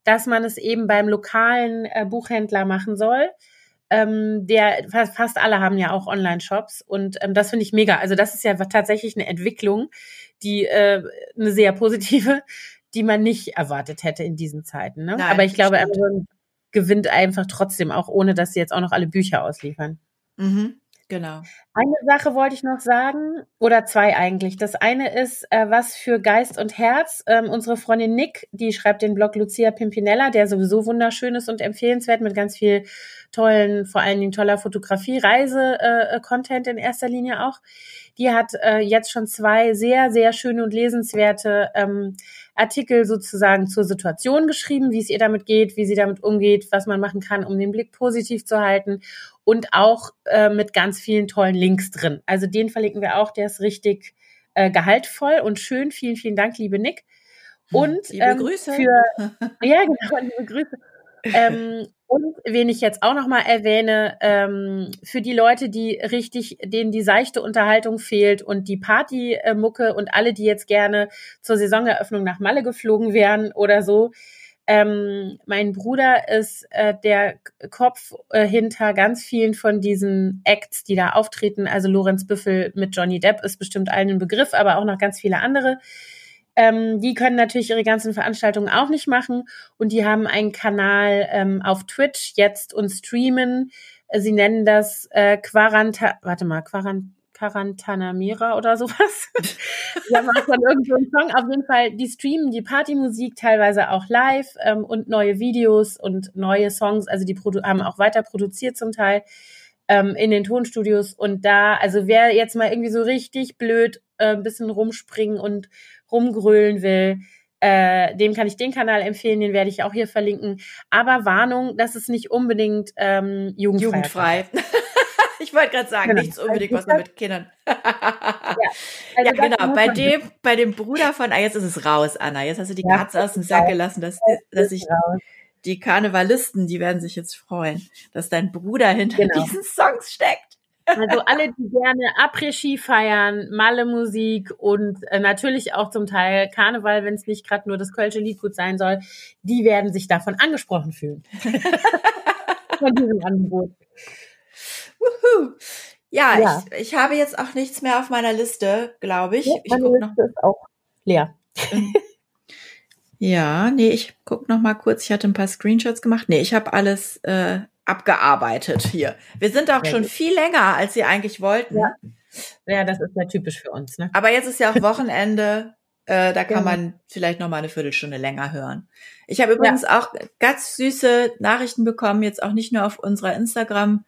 dass man es eben beim lokalen äh, Buchhändler machen soll. Ähm, der fast, alle haben ja auch Online-Shops und ähm, das finde ich mega. Also das ist ja tatsächlich eine Entwicklung, die äh, eine sehr positive, die man nicht erwartet hätte in diesen Zeiten. Ne? Nein, Aber ich glaube, Amazon gewinnt einfach trotzdem, auch ohne dass sie jetzt auch noch alle Bücher ausliefern. Mhm, genau. Eine Sache wollte ich noch sagen, oder zwei eigentlich. Das eine ist, äh, was für Geist und Herz. Ähm, unsere Freundin Nick, die schreibt den Blog Lucia Pimpinella, der sowieso wunderschön ist und empfehlenswert mit ganz viel tollen, vor allen Dingen toller Fotografie, Reise-Content äh, in erster Linie auch. Die hat äh, jetzt schon zwei sehr, sehr schöne und lesenswerte ähm, Artikel sozusagen zur Situation geschrieben, wie es ihr damit geht, wie sie damit umgeht, was man machen kann, um den Blick positiv zu halten und auch äh, mit ganz vielen tollen Links drin. Also den verlinken wir auch, der ist richtig äh, gehaltvoll und schön. Vielen, vielen Dank, liebe Nick. Hm, und liebe ähm, Grüße. Für, [laughs] ja, genau, liebe Grüße. ähm, und wen ich jetzt auch noch mal erwähne, ähm, für die Leute, die richtig, denen die seichte Unterhaltung fehlt und die Partymucke und alle, die jetzt gerne zur Saisoneröffnung nach Malle geflogen wären oder so. Ähm, mein Bruder ist äh, der Kopf äh, hinter ganz vielen von diesen Acts, die da auftreten. Also Lorenz Büffel mit Johnny Depp ist bestimmt allen ein Begriff, aber auch noch ganz viele andere. Ähm, die können natürlich ihre ganzen Veranstaltungen auch nicht machen und die haben einen Kanal ähm, auf Twitch jetzt und streamen. Sie nennen das äh, Quaranta, warte mal, Quarant Quarantanamira oder sowas. [laughs] die haben auch von irgendeinem Song. Auf jeden Fall, die streamen die Partymusik teilweise auch live ähm, und neue Videos und neue Songs. Also die haben auch weiter produziert zum Teil ähm, in den Tonstudios. Und da, also wer jetzt mal irgendwie so richtig blöd äh, ein bisschen rumspringen und rumgrölen will, äh, dem kann ich den Kanal empfehlen, den werde ich auch hier verlinken. Aber Warnung, das ist nicht unbedingt ähm, jugendfrei. Jugendfrei. Ich wollte gerade sagen, genau. nichts unbedingt was man mit Kindern. ja, [laughs] also ja genau. Bei dem, bei dem Bruder von, ah, jetzt ist es raus, Anna. Jetzt hast du die ja, Katze aus dem Sack gelassen, dass, dass ich raus. die Karnevalisten, die werden sich jetzt freuen, dass dein Bruder hinter genau. diesen Songs steckt. Also alle, [laughs] die gerne Après-Ski feiern, Malle-Musik und äh, natürlich auch zum Teil Karneval, wenn es nicht gerade nur das Kölsche Liedgut sein soll, die werden sich davon angesprochen fühlen. [laughs] Von diesem Angebot. Wuhu. Ja, ja. Ich, ich habe jetzt auch nichts mehr auf meiner Liste, glaube ich. Ja, ich Liste noch. ist auch leer. ja, nee, ich guck noch mal kurz. Ich hatte ein paar Screenshots gemacht. Nee, ich habe alles äh, abgearbeitet hier. Wir sind auch schon viel länger, als Sie eigentlich wollten. Ja, ja das ist ja typisch für uns. Ne? Aber jetzt ist ja auch Wochenende. Äh, da kann ja. man vielleicht noch mal eine Viertelstunde länger hören. Ich habe übrigens ja. auch ganz süße Nachrichten bekommen, jetzt auch nicht nur auf unserer Instagram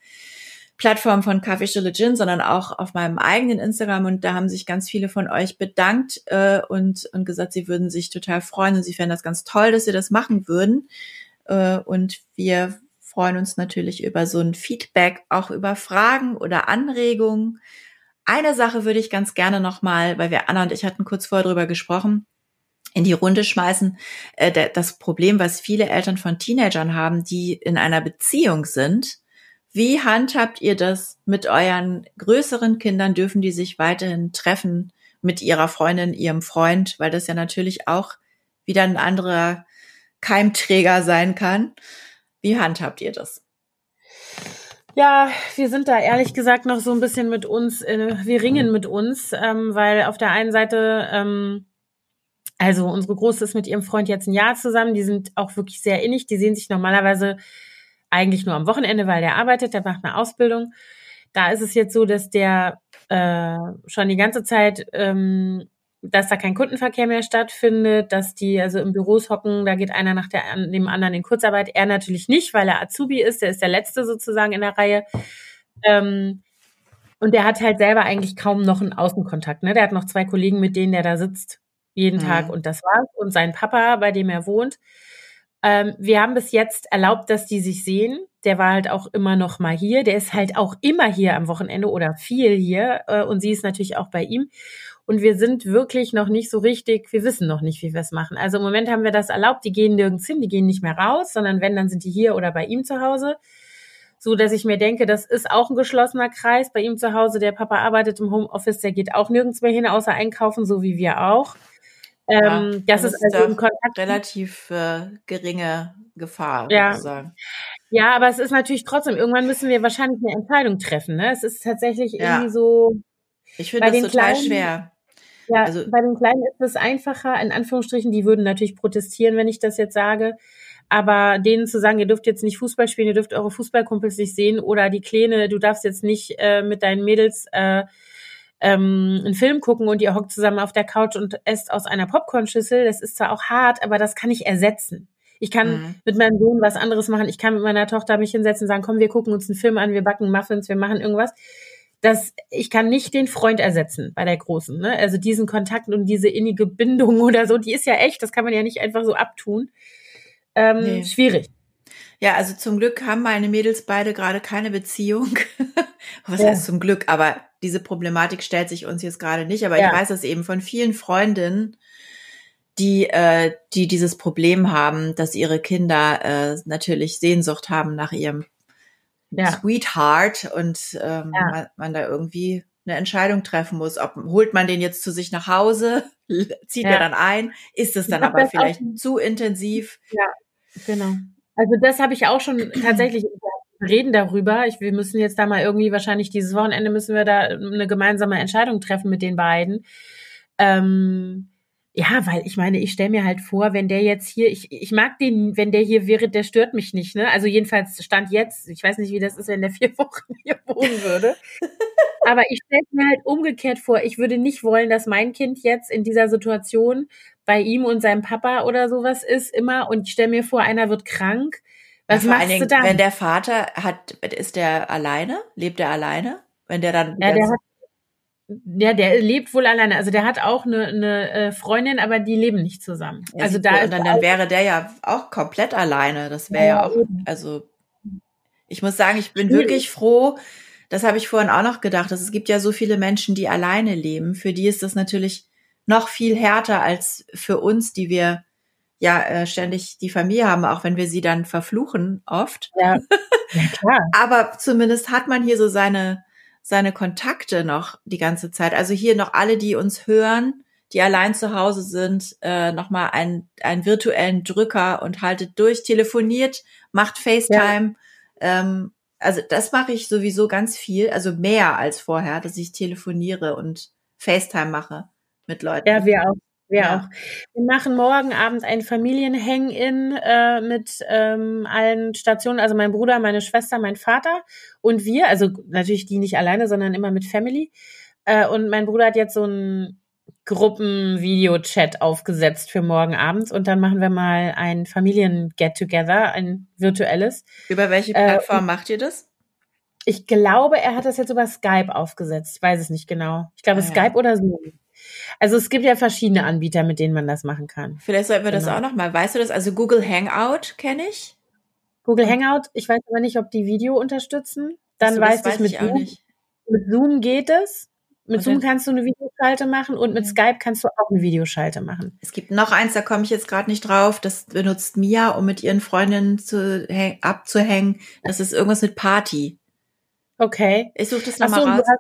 Plattform von Kaffeestille Gin, sondern auch auf meinem eigenen Instagram und da haben sich ganz viele von euch bedankt äh, und, und gesagt, sie würden sich total freuen und sie fänden das ganz toll, dass sie das machen würden. Äh, und wir freuen uns natürlich über so ein Feedback, auch über Fragen oder Anregungen. Eine Sache würde ich ganz gerne nochmal, weil wir Anna und ich hatten kurz vorher drüber gesprochen, in die Runde schmeißen. Äh, das Problem, was viele Eltern von Teenagern haben, die in einer Beziehung sind. Wie handhabt ihr das mit euren größeren Kindern? Dürfen die sich weiterhin treffen mit ihrer Freundin, ihrem Freund? Weil das ja natürlich auch wieder ein anderer Keimträger sein kann. Wie handhabt ihr das? Ja, wir sind da ehrlich gesagt noch so ein bisschen mit uns, äh, wir ringen mit uns, ähm, weil auf der einen Seite, ähm, also unsere Große ist mit ihrem Freund jetzt ein Jahr zusammen, die sind auch wirklich sehr innig, die sehen sich normalerweise eigentlich nur am Wochenende, weil der arbeitet, der macht eine Ausbildung. Da ist es jetzt so, dass der äh, schon die ganze Zeit, ähm, dass da kein Kundenverkehr mehr stattfindet, dass die also im Büros hocken, da geht einer nach der, dem anderen in Kurzarbeit. Er natürlich nicht, weil er Azubi ist, der ist der Letzte sozusagen in der Reihe. Ähm, und der hat halt selber eigentlich kaum noch einen Außenkontakt. Ne? Der hat noch zwei Kollegen, mit denen der da sitzt jeden mhm. Tag und das war's. Und sein Papa, bei dem er wohnt. Ähm, wir haben bis jetzt erlaubt, dass die sich sehen. Der war halt auch immer noch mal hier. Der ist halt auch immer hier am Wochenende oder viel hier. Äh, und sie ist natürlich auch bei ihm. Und wir sind wirklich noch nicht so richtig, wir wissen noch nicht, wie wir es machen. Also im Moment haben wir das erlaubt, die gehen nirgends hin, die gehen nicht mehr raus, sondern wenn, dann sind die hier oder bei ihm zu Hause so dass ich mir denke, das ist auch ein geschlossener Kreis. Bei ihm zu Hause, der Papa arbeitet im Homeoffice, der geht auch nirgends mehr hin, außer einkaufen, so wie wir auch. Ja, ähm, das, das, ist also ein Kontakt. relativ äh, geringe Gefahr, ja. sozusagen. Ja, aber es ist natürlich trotzdem, irgendwann müssen wir wahrscheinlich eine Entscheidung treffen. Ne? Es ist tatsächlich ja. irgendwie so. Ich finde das total Kleinen, schwer. Ja, also, bei den Kleinen ist es einfacher, in Anführungsstrichen, die würden natürlich protestieren, wenn ich das jetzt sage. Aber denen zu sagen, ihr dürft jetzt nicht Fußball spielen, ihr dürft eure Fußballkumpels nicht sehen oder die Kleine, du darfst jetzt nicht äh, mit deinen Mädels äh, ähm, einen Film gucken und ihr hockt zusammen auf der Couch und esst aus einer Popcornschüssel. Das ist zwar auch hart, aber das kann ich ersetzen. Ich kann mhm. mit meinem Sohn was anderes machen. Ich kann mit meiner Tochter mich hinsetzen und sagen, komm, wir gucken uns einen Film an, wir backen Muffins, wir machen irgendwas. Das, ich kann nicht den Freund ersetzen bei der Großen. Ne? Also diesen Kontakt und diese innige Bindung [laughs] oder so, die ist ja echt, das kann man ja nicht einfach so abtun ähm, nee. schwierig. Ja, also zum Glück haben meine Mädels beide gerade keine Beziehung. [laughs] Was ja. heißt zum Glück? Aber diese Problematik stellt sich uns jetzt gerade nicht. Aber ja. ich weiß es eben von vielen Freundinnen, die, äh, die dieses Problem haben, dass ihre Kinder äh, natürlich Sehnsucht haben nach ihrem ja. Sweetheart und ähm, man, man da irgendwie eine Entscheidung treffen muss. Ob holt man den jetzt zu sich nach Hause, [laughs] zieht ja. er dann ein, ist es dann aber vielleicht zu intensiv? Ja, Genau. Also das habe ich auch schon tatsächlich [clears throat] reden darüber. Ich, wir müssen jetzt da mal irgendwie wahrscheinlich dieses Wochenende müssen wir da eine gemeinsame Entscheidung treffen mit den beiden. Ähm, ja, weil ich meine, ich stelle mir halt vor, wenn der jetzt hier, ich, ich mag den, wenn der hier wäre, der stört mich nicht, ne? Also jedenfalls stand jetzt, ich weiß nicht, wie das ist, wenn der [laughs] vier Wochen hier wohnen würde. [laughs] Aber ich stelle mir halt umgekehrt vor, ich würde nicht wollen, dass mein Kind jetzt in dieser Situation bei ihm und seinem Papa oder sowas ist immer und ich stelle mir vor, einer wird krank. Was ja, machst Dingen, du dann? Wenn der Vater hat, ist der alleine? Lebt er alleine? Wenn der dann. Ja, der hat, ja, der lebt wohl alleine. Also der hat auch eine, eine äh, Freundin, aber die leben nicht zusammen. Ja, also da und dann, dann wäre der ja auch komplett alleine. Das wäre ja, ja, auch, also ich muss sagen, ich bin wirklich froh. Das habe ich vorhin auch noch gedacht, dass es gibt ja so viele Menschen, die alleine leben. Für die ist das natürlich noch viel härter als für uns, die wir ja äh, ständig die Familie haben, auch wenn wir sie dann verfluchen oft. Ja, [laughs] ja klar. Aber zumindest hat man hier so seine seine Kontakte noch die ganze Zeit. Also hier noch alle, die uns hören, die allein zu Hause sind, äh, nochmal einen, einen virtuellen Drücker und haltet durch, telefoniert, macht FaceTime. Ja. Ähm, also das mache ich sowieso ganz viel, also mehr als vorher, dass ich telefoniere und FaceTime mache mit Leuten. Ja, wir auch. Wir ja. auch. Wir machen morgen Abend ein Familienhang-In äh, mit ähm, allen Stationen, also mein Bruder, meine Schwester, mein Vater und wir, also natürlich die nicht alleine, sondern immer mit Family. Äh, und mein Bruder hat jetzt so ein Gruppenvideo-Chat aufgesetzt für morgen Abend und dann machen wir mal ein Familien-Get-Together, ein virtuelles. Über welche äh, Plattform äh, macht ihr das? Ich glaube, er hat das jetzt über Skype aufgesetzt. Ich weiß es nicht genau. Ich glaube, ah, Skype ja. oder Zoom. Also es gibt ja verschiedene Anbieter, mit denen man das machen kann. Vielleicht sollten wir genau. das auch noch mal. Weißt du das? Also Google Hangout kenne ich. Google Hangout. Ich weiß aber nicht, ob die Video unterstützen. Dann so, weiß, weiß ich mit ich Zoom. Mit Zoom geht es. Mit Zoom kannst du eine Videoschalte machen und mit Skype kannst du auch eine Videoschalte machen. Es gibt noch eins, da komme ich jetzt gerade nicht drauf. Das benutzt Mia, um mit ihren Freundinnen zu abzuhängen. Das ist irgendwas mit Party. Okay. Ich suche das nochmal so, raus.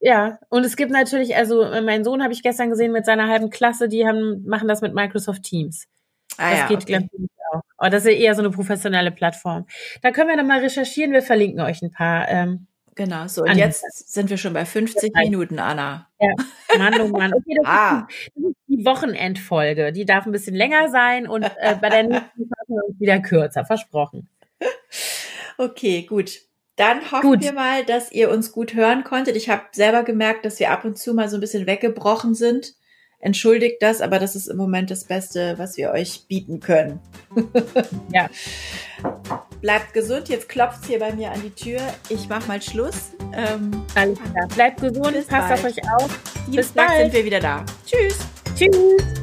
Ja, und es gibt natürlich, also äh, mein Sohn habe ich gestern gesehen mit seiner halben Klasse, die haben, machen das mit Microsoft Teams. Ah, das ja, geht, okay. glaube ich, auch. Aber das ist eher so eine professionelle Plattform. Da können wir nochmal recherchieren, wir verlinken euch ein paar. Ähm, genau, so und jetzt sind wir schon bei 50 Minuten, Anna. Ja, Mann, oh Mann. Okay, das, [laughs] ah. ist, das ist die Wochenendfolge. Die darf ein bisschen länger sein und äh, bei der nächsten Folge wieder kürzer, versprochen. [laughs] Okay, gut. Dann hoffen gut. wir mal, dass ihr uns gut hören konntet. Ich habe selber gemerkt, dass wir ab und zu mal so ein bisschen weggebrochen sind. Entschuldigt das, aber das ist im Moment das Beste, was wir euch bieten können. [laughs] ja. Bleibt gesund. Jetzt klopft hier bei mir an die Tür. Ich mache mal Schluss. Ähm, Alles klar. Bleibt gesund. Passt bald. auf euch auf. Dienstag sind wir wieder da. Tschüss. Tschüss.